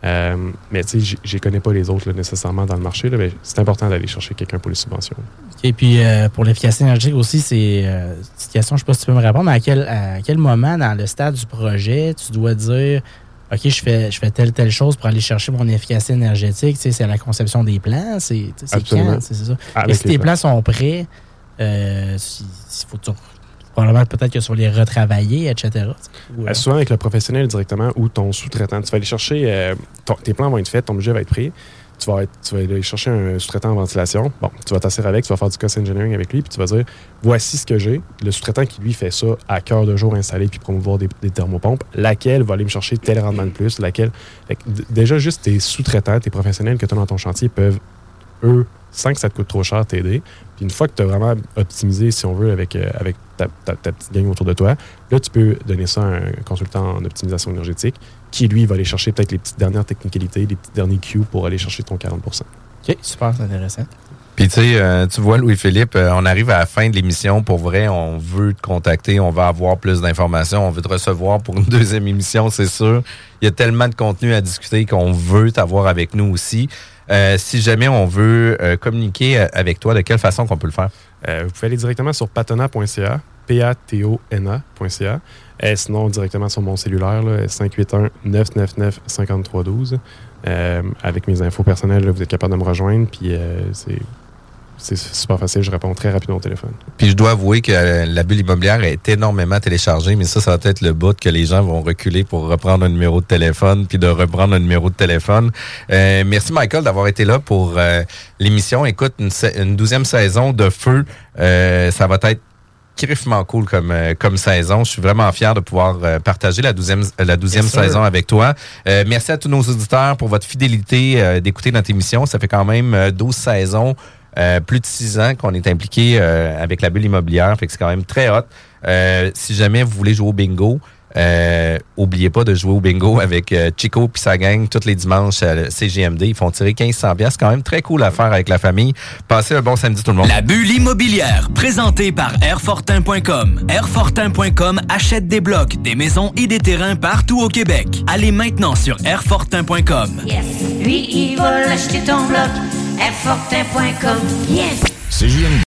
Euh, mais tu sais, je connais pas les autres nécessairement dans le marché, mais c'est important d'aller chercher quelqu'un pour les subventions. Et puis, pour l'efficacité énergétique aussi, c'est une question, je ne sais pas si tu peux me répondre, mais à quel moment dans le stade du projet tu dois dire OK, je fais, je fais telle, telle chose pour aller chercher mon efficacité énergétique? Tu sais, c'est à la conception des plans? C'est quand? C'est ça. Avec Et si tes plans. plans sont prêts, euh, si- si faut que tu- probablement peut-être que tu vas les retravailler, etc. Euh, Euh, souvent avec le professionnel directement ou ton sous-traitant. Tu vas aller chercher, euh, ton- tes plans vont être faits, ton budget va être pris. Tu vas, être- tu vas aller chercher un sous-traitant en ventilation. Bon, tu vas t'asseoir avec, tu vas faire du cost engineering avec lui, puis tu vas dire voici ce que j'ai. Le sous-traitant qui lui fait ça à cœur de jour installé puis promouvoir des, des thermopompes, laquelle va aller me chercher tel rendement de plus, laquelle. Déjà, juste tes sous-traitants, tes professionnels que tu as dans ton chantier peuvent, eux, sans que ça te coûte trop cher, t'aider. Puis une fois que tu as vraiment optimisé, si on veut, avec, euh, avec ta, ta- ta petite gang autour de toi, là, tu peux donner ça à un consultant en optimisation énergétique qui, lui, va aller chercher peut-être les petites dernières technicalités, les petits derniers cues pour aller chercher ton 40 OK, super, c'est intéressant. Puis tu sais, euh, tu vois, Louis-Philippe, euh, on arrive à la fin de l'émission. Pour vrai, on veut te contacter, on va avoir plus d'informations, on veut te recevoir pour une (laughs) deuxième émission, c'est sûr. Il y a tellement de contenu à discuter qu'on veut t'avoir avec nous aussi. Euh, si jamais on veut euh, communiquer euh, avec toi, de quelle façon qu'on peut le faire? Vous pouvez aller directement sur patona.ca, P-A-T-O-N-A.ca. Sinon, directement sur mon cellulaire, là, 581-999-5312. Euh, avec mes infos personnelles, vous êtes capable de me rejoindre. Puis c'est c'est super facile, je réponds très rapidement au téléphone. Puis je dois avouer que euh, la bulle immobilière est énormément téléchargée, mais ça, ça va être le bout que les gens vont reculer pour reprendre un numéro de téléphone, puis de reprendre un numéro de téléphone. Euh, merci Michael d'avoir été là pour euh, l'émission. Écoute, une, douzième saison de feu, euh, ça va être criffement cool comme, euh, comme saison. Je suis vraiment fier de pouvoir partager la douzième, la douzième saison avec toi. Euh, merci à tous nos auditeurs pour votre fidélité euh, d'écouter notre émission. Ça fait quand même euh, 12 saisons, euh, plus de 6 ans qu'on est impliqué euh, avec la bulle immobilière. Fait que c'est quand même très hot. Euh, si jamais vous voulez jouer au bingo, Euh, oubliez pas de jouer au bingo avec euh, Chico puis sa gang tous les dimanches à CGMD. Ils font tirer 1500 pièces, quand même très cool à faire avec la famille. Passez un bon samedi tout le monde. La bulle immobilière, présentée par Airfortin.com. Airfortin.com achète des blocs, des maisons et des terrains partout au Québec. Allez maintenant sur Airfortin.com. Yes. Lui, il va l'acheter ton bloc. Airfortin.com. Yes. CJMD.